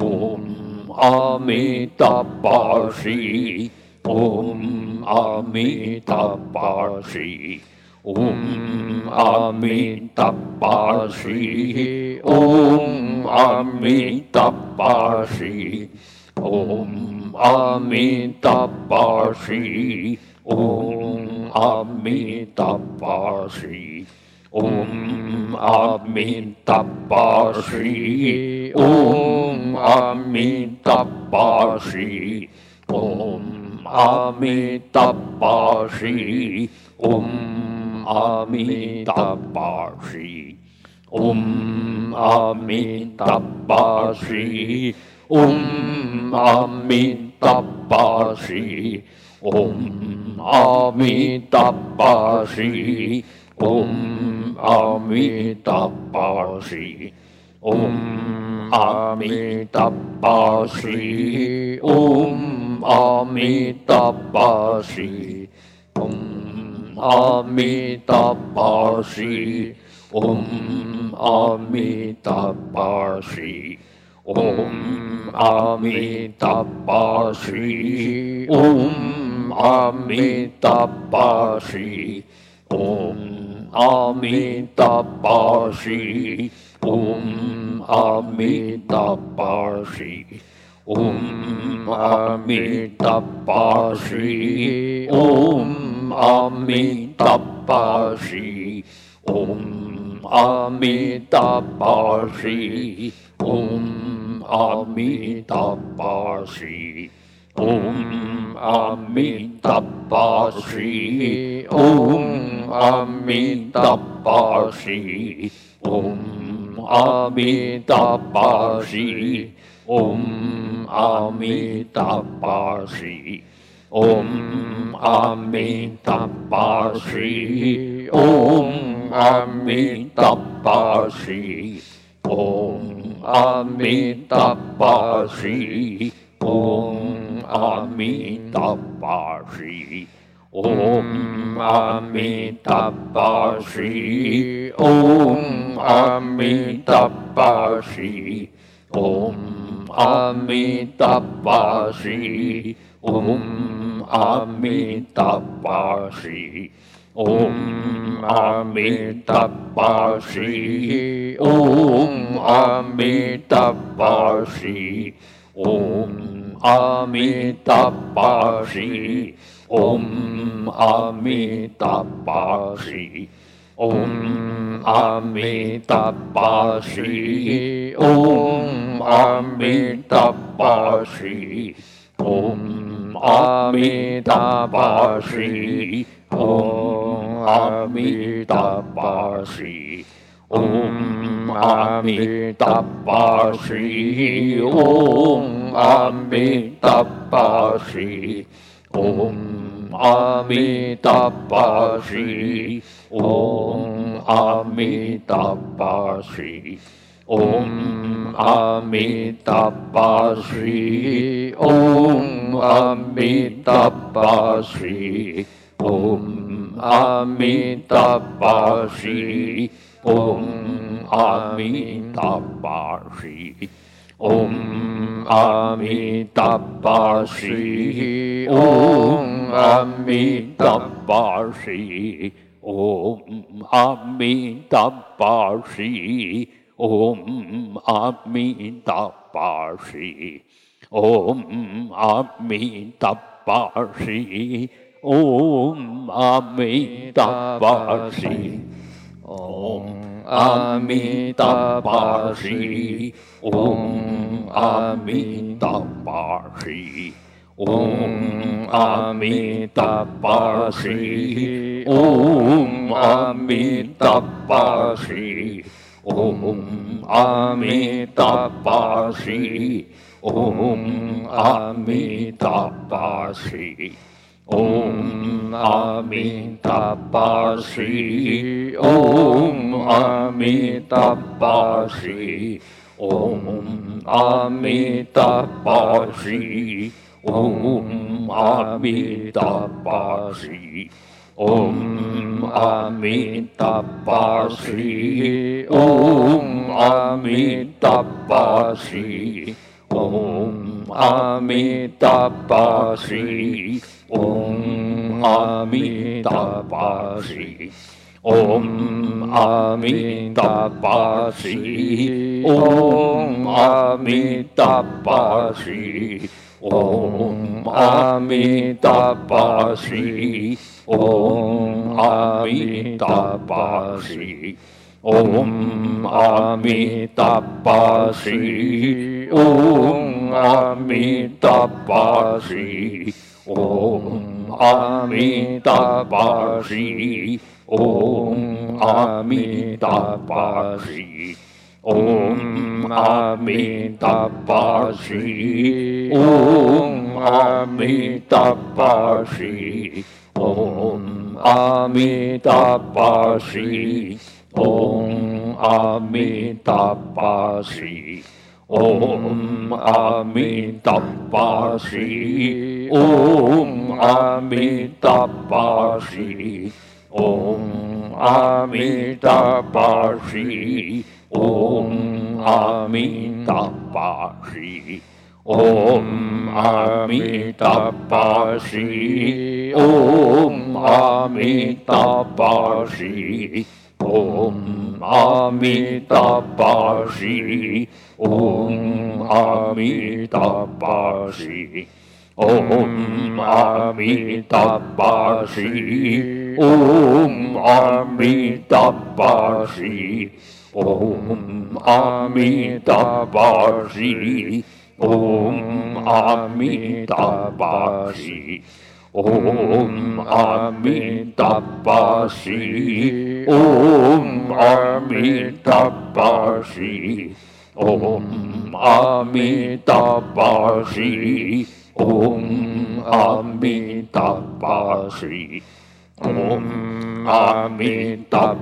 ॐ अमितपाषी ॐ अमितपाषी ॐ अमितपाशी ॐ अमितपाशी ॐ अमितपाशी ॐ अमितपाशी ॐ अमितपाशी ॐ अमितपाशी ॐ अमितपाशी ॐ 阿弥达巴西，嗡阿弥达巴西，嗡阿弥达巴西，嗡。阿弥达巴西，嗡阿弥达巴西，嗡阿弥达巴西，嗡阿弥达巴西，嗡 Amitabhashi. Om Amitabhashi. Om Amitabhashi. Om Amitabhashi. Om Amitabhashi. Om Amitabhashi. Om Amitabhashi. Om Amitabhashi, Om um Amitabhashi, Om um Amitabhashi, Om um Amitabhashi, Om Amitabhashi, Om Amitabhashi, Om Amitabhashi. ॐ अमितपाशी ॐ अमितपाशी ॐ अमितपाशी ॐ अमितपाशी ॐ अमितपाशी ॐ अमितपाशी ॐ अमितपाशी ॐ अमितपाशी ॐ अमितपाशी ॐ अमितपाशी ॐ अमितपाशी ॐ अमितपाशी ॐ अमितपाशी ओम अमितपाशी 唵阿弥达巴悉，唵阿弥达巴悉，唵阿弥达巴悉，唵阿弥达巴悉，唵阿弥达巴悉，唵阿弥达巴悉。ओम अमिताभ श्री ओम अमिताभ श्री ओम अमिताभ श्री ओम अमिताभ श्री ओम अमिताभ श्री ओम अमिताभ श्री ओम अमिताभ श्री 唵阿弥陀佛西，唵阿弥陀佛西。唵阿弥陀佛西，唵阿弥陀佛西，唵阿弥陀佛西，唵阿弥陀佛西，唵阿弥陀佛西，唵阿弥陀佛西。唵阿弥陀佛西，唵阿弥陀佛西，唵阿弥陀佛西，唵阿弥陀佛西，唵阿弥陀佛西，ॐ अमितपाशी ॐ अमितपाशी ॐ अमितपाशी ॐ अमितपाशी ॐ अमितपाशी ॐ अमितपाशी ॐ अमितपाशी ओम अमितापासी ओम अमितापासी ओम अमितापासी ओम अमितापासी ओम अमितापासी ओम अमितापासी ओम अमितापासी 唵阿弥陀佛西，唵阿弥陀佛西。唵阿弥陀佛西，唵阿弥陀佛西，唵阿弥陀佛西，唵阿弥陀佛西，ॐ आमितापाशी ओम आमितापाशी ॐ आमितापाशी ॐ आमितापाशी ओम आमितापाशी ॐ आमितापाशी ॐ आमितापाशी ओम अमितापासी ओम अमितापासी ओम अमितापासी ओम अमितापासी ओम अमितापासी ओम अमितापासी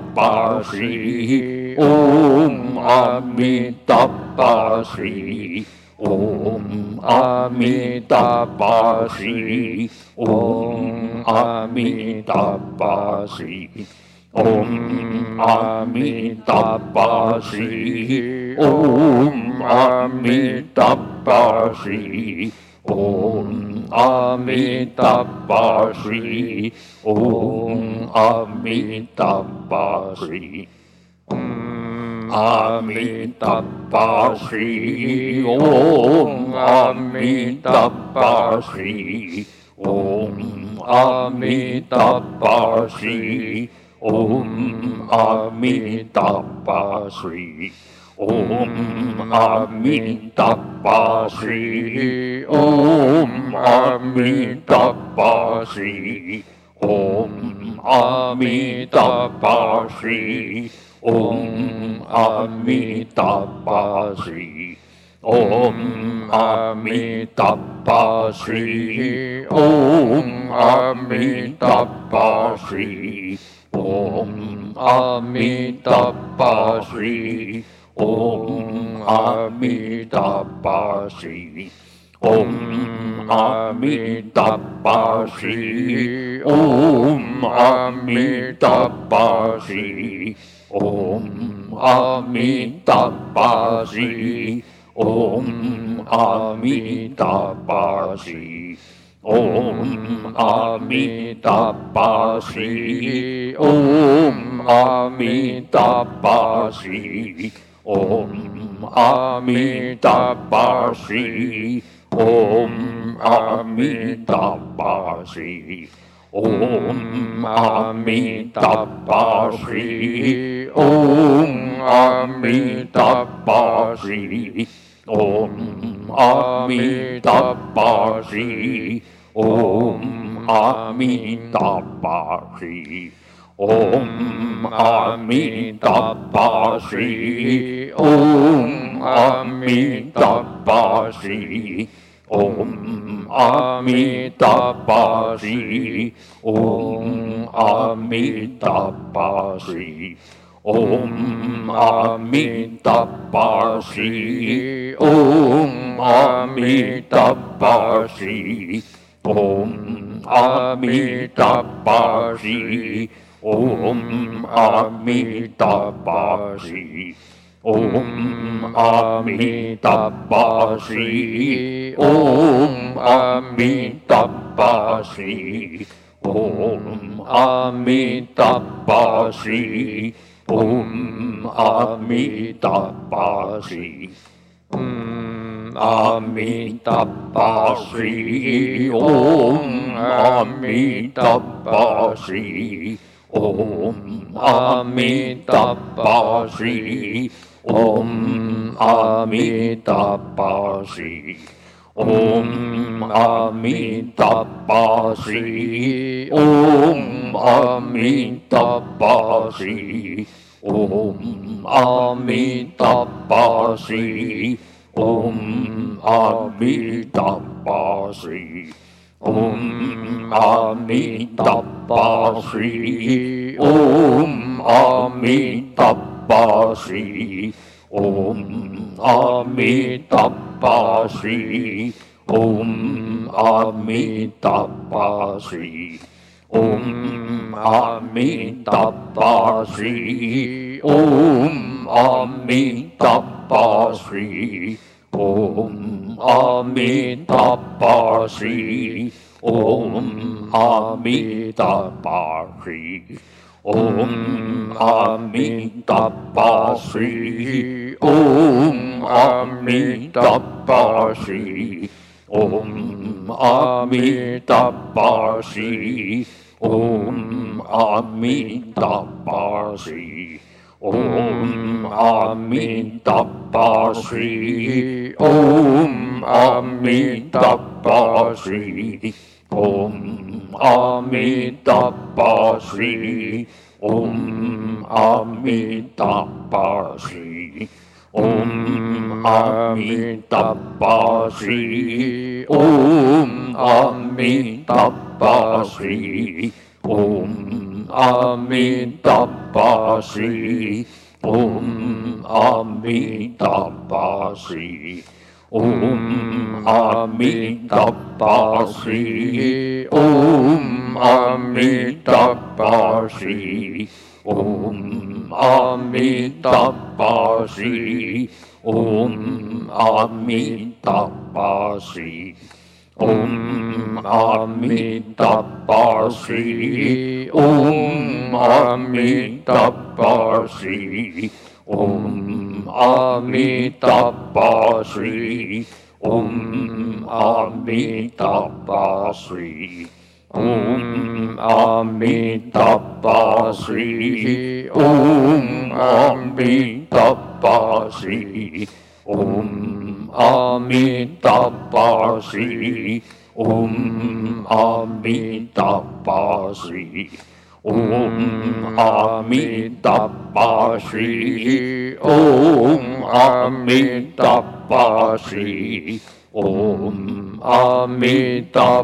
ओम अमितापासी Om Amitabha Shri Om Amitabha Shri Om Amitabha Shri Om Amitabha Shri Om Amitabha Shri Om Amitabha Shri अमितपाशी ॐ अमितपाशी ॐ अमितपाशी ॐ अमितपाशी ॐ अमितपाशी ॐ अमितपाशी ॐ अमितपाशी ॐ अमितापाश्री ॐ अमितापाश्री ॐ अमितापाश्री ॐ अमितापाश्री ॐ अमितापाश्री ॐ अमितापाश्री ॐ अमितापाश्री 阿弥陀佛西，唵阿弥陀佛西。唵阿弥陀佛西，唵阿弥陀佛西，唵阿弥陀佛西，唵阿弥陀佛西，唵阿弥陀佛西，唵阿弥陀佛西。唵阿弥陀佛西，唵阿弥陀佛西，唵阿弥陀佛西，唵阿弥陀佛西，唵阿弥陀佛西，唵阿弥陀佛西。唵阿弥陀佛西，唵阿弥陀佛西，唵阿弥陀佛西，唵阿弥陀佛西，唵阿弥陀佛西，唵阿弥陀佛西。唵阿弥陀佛西，唵阿弥陀佛西，唵阿弥陀佛西，唵阿 Amitabha Shri Om Amitabha Shri Om Amitabha Shri Om Amitabha Shri Om Amitabha Shri Om Amitabha Shri ॐ अमितपाश्री ॐ अमितपाश्री ॐ अमितपाश्री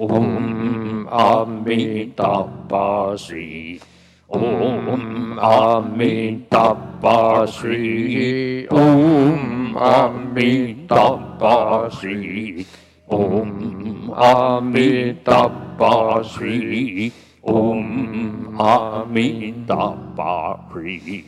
ॐ अमितपाश्री ॐ अमितपाश्री ॐ अमितपाश्री Om Amitabha Sri. Om Amitabha Sri.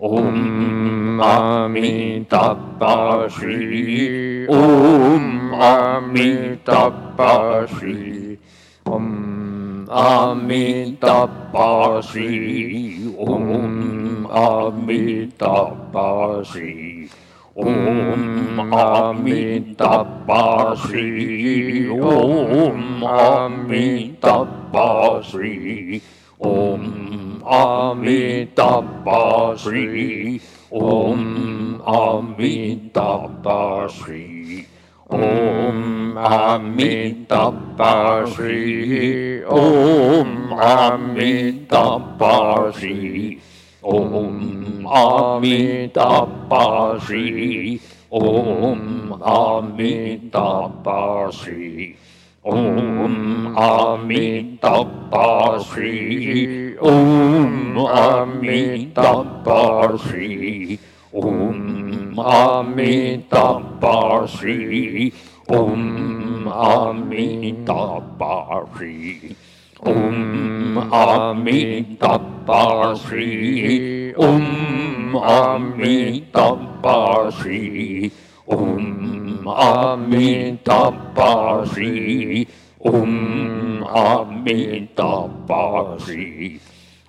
Om Amitabha Sri. Om Amitabha Sri. Om Amitabha Sri. Om Amitabha Sri. Mm, om Amitabha Sri, Om Amitabha Sri, Om Amitabha Sri, Om Amitabha Sri, Om Amitabha Sri, Om Amitabha Sri. Om Amitabha Shri. Om Amitabha Shri. Om Amitabha Shri. Om Amitabha Shri. Om Amitabha Shri. Om Amitabha Shri. Um, Om Amitabha Shri Om um, Amitabha Shri Om um, Amitabha Shri Om Amitabha Shri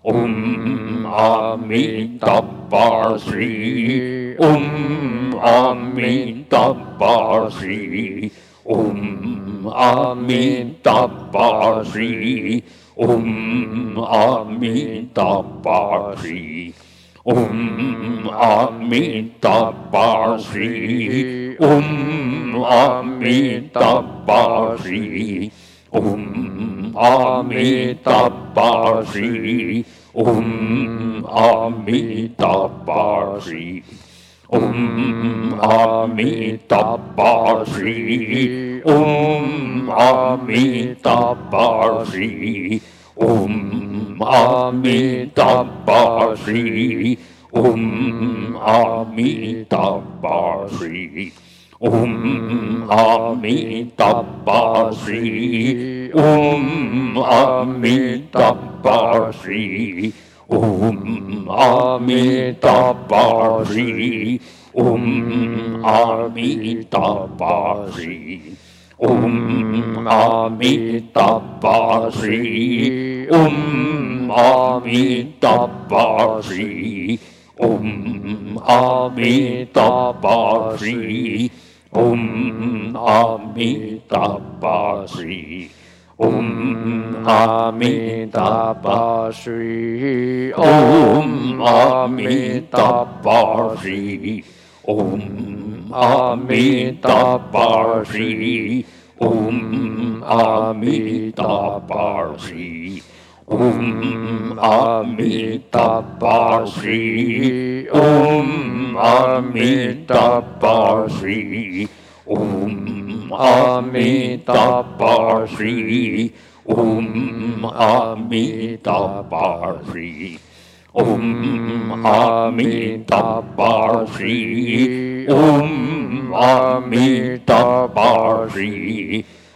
Om Amitabha Shri Om Amitabha Shri Om Amitabhari, Om Amitabhari. Om Amitabhari, Om Amitabhari, Om Amitabhari, Om Amitabhari. Um, Om Amitabha Amitabhashi, Om um, Amitabha Amitabhashi, Om um, Amitabha Amitabhashi, Om Amitabha Amitabhashi. Om Amitabha Shri Om Amitabha Shri Om Amitabhari, Um Amitabhari, Om Amitabhari, Om Amitabhari, Om Amitabhari, Om Amitabhari. Om Amitabha Shri Om Amitabha Shri Om Amitabha Shri Om Amitabha Shri Om Amitabha Shri Om Amitabha Shri Om Amitabhari, Om um Amitabhari, Om um Amitabhari, Om um Amitabhari,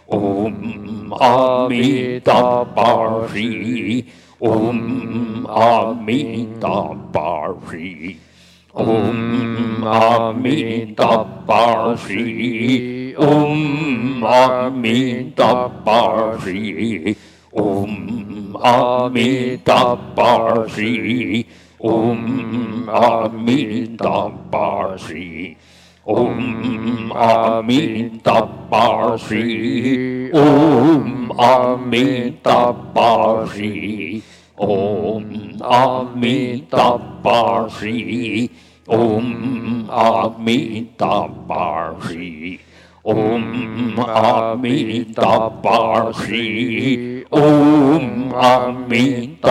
Om Amitabhari, Om Amitabhari, Om um Om Amitabha Shri Om um Amitabha Shri Om um Amitabha Shri Om Amitabha Shri Om Amitabha Shri Om Amitabha Shri Om Amitabha Shri ॐ अमितापार्षि ओम अमितापार्षि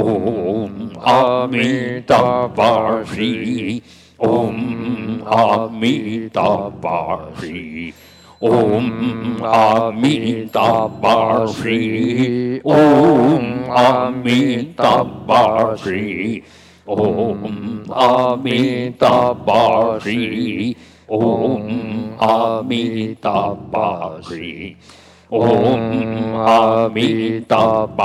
ॐ अमितापार्षि ॐ अमितापार्षि ॐ अमितापार्षि ॐ अमितापार्षि ॐ अमितापार्षि ॐ अमिताबासि ॐ अमिताबासि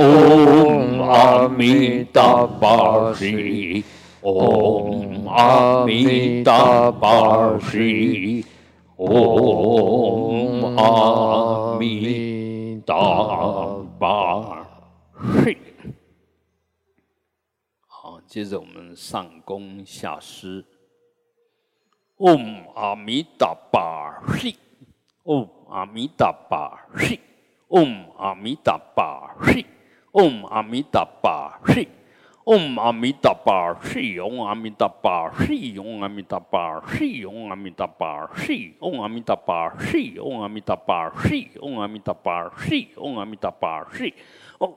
ॐ अमिताबासि ॐ अमिताबासि ॐ अमिताबासि 接着我们上工下师。Om 阿弥达巴嘿，Om 阿弥达巴嘿，Om 阿弥达巴嘿，Om 阿弥达巴嘿，Om 阿弥达巴嘿，Om 阿弥达巴嘿，Om 阿弥达巴嘿，Om 阿弥达巴嘿，Om 阿弥达巴嘿，Om 阿弥达巴嘿，Om 阿弥达巴嘿，Om 阿弥达巴嘿，Om。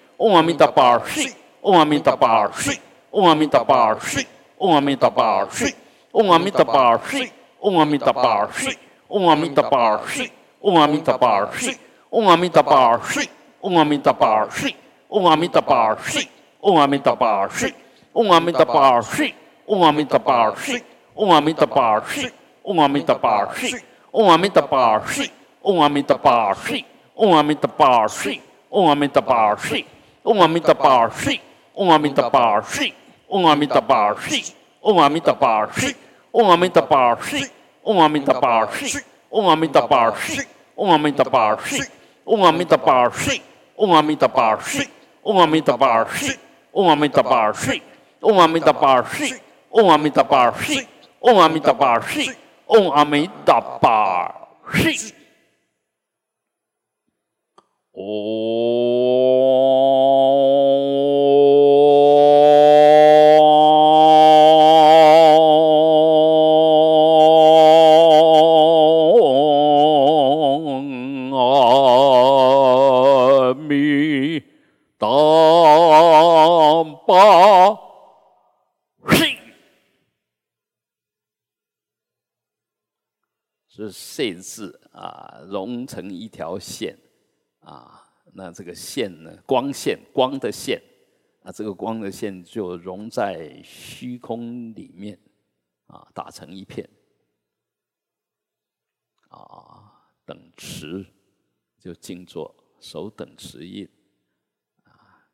homem da parte, homem da parte, homem da parte, homem da parte, homem da parte, homem da parte, homem da parte, homem da parte, homem da parte, homem da parte, homem da parte, homem da parte, homem da parte, homem da parte, homem da parte, homem da parte, homem da parte, homem da parte, homem da parte, homem da parte. Shri Om Amitabha Shri Om Amitabha Shri Om Amitabha Shri Om Amitabha Shri Om Amitabha Shri Om Amitabha Shri Om Amitabha Shri Om Amitabha Shri Om Amitabha Shri Om Amitabha Shri Om Amitabha Shri Om Amitabha Shri Om Amitabha Shri Om Amitabha Shri Om Amitabha Shri Om Amitabha Shri Om Amitabha Shri Om Amitabha Shri Om Amitabha Shri 嗡阿弥达巴嘿，是线字啊，融成一条线。那这个线呢，光线，光的线啊，这个光的线就融在虚空里面啊，打成一片啊，等持就静坐，手等持印啊。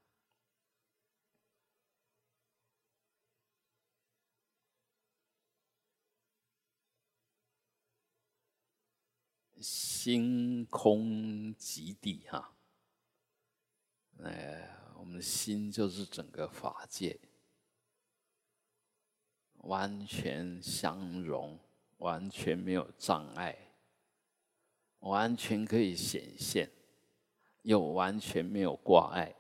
星空极地哈，哎，我们的心就是整个法界，完全相融，完全没有障碍，完全可以显现，又完全没有挂碍。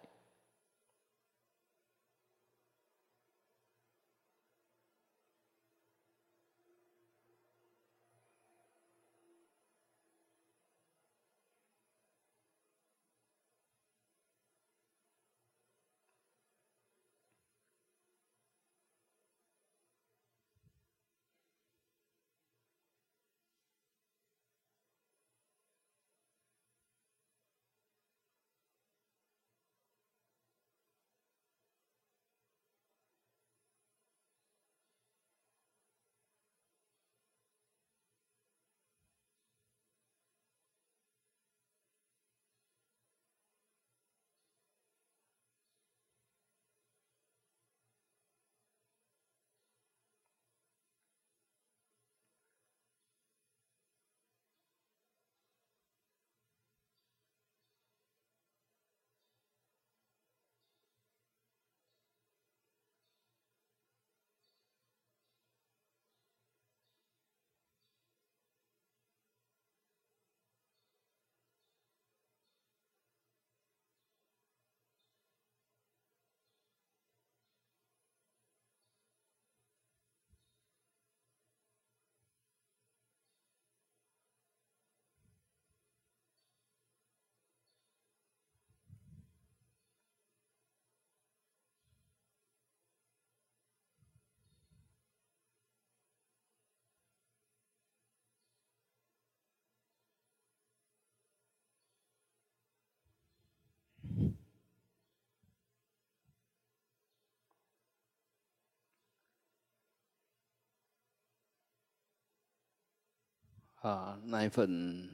啊，那一份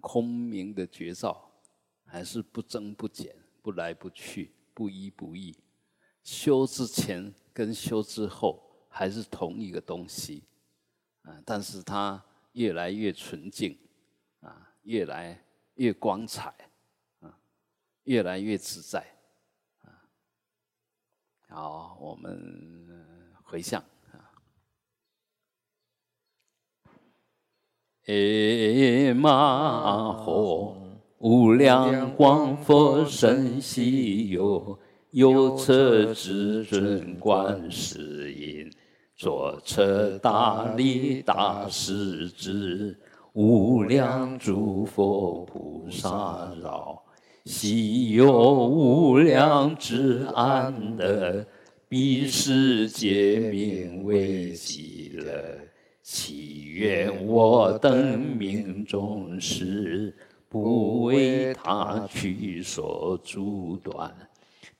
空明的觉照，还是不增不减，不来不去，不依不异。修之前跟修之后还是同一个东西，啊，但是它越来越纯净，啊，越来越光彩，啊，越来越自在，啊。好，我们回向。哎嘛吽，无量光佛身西游，右侧至尊观世音，左侧大力大势至，无量诸佛菩萨绕，西有无量之安乐，彼世界名为极乐。祈愿我等命中事，不为他取所阻断。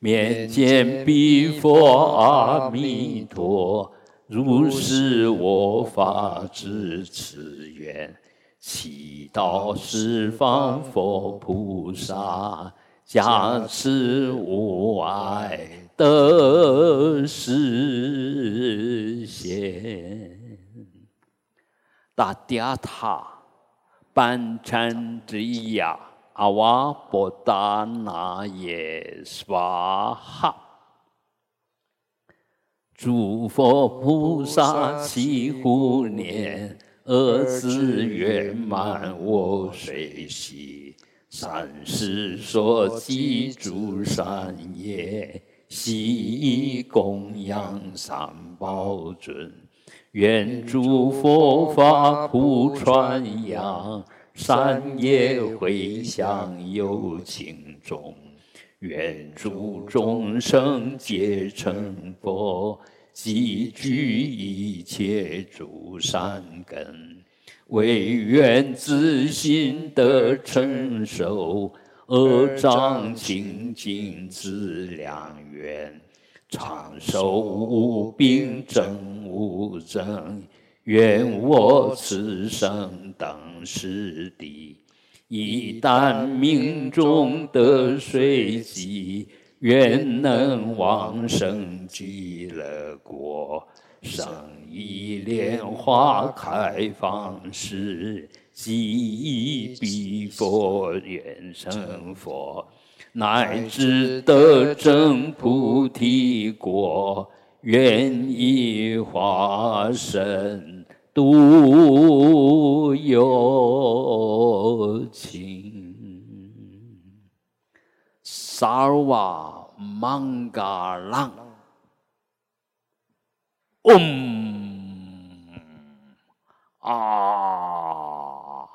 面见彼佛阿弥陀，如是我法之此愿。祈祷十方佛菩萨加持无碍得实现。达嗲塔班禅之呀，阿瓦波达那耶娑哈，诸佛菩萨齐护念，儿子圆满我随喜，三世所记诸善业，悉供养三宝尊。愿诸佛法普传扬，善业回向有情众。愿诸众生皆成佛，积聚一切诸善根。唯愿自心得成熟，恶障清净自良缘。长寿无病，症无症，愿我此生等时地，一旦命中得随机，愿能往生极乐国，生一莲花开放时，即彼佛愿成佛。乃至得证菩提果，愿以化身度有情。萨瓦曼嘎朗，嗡啊。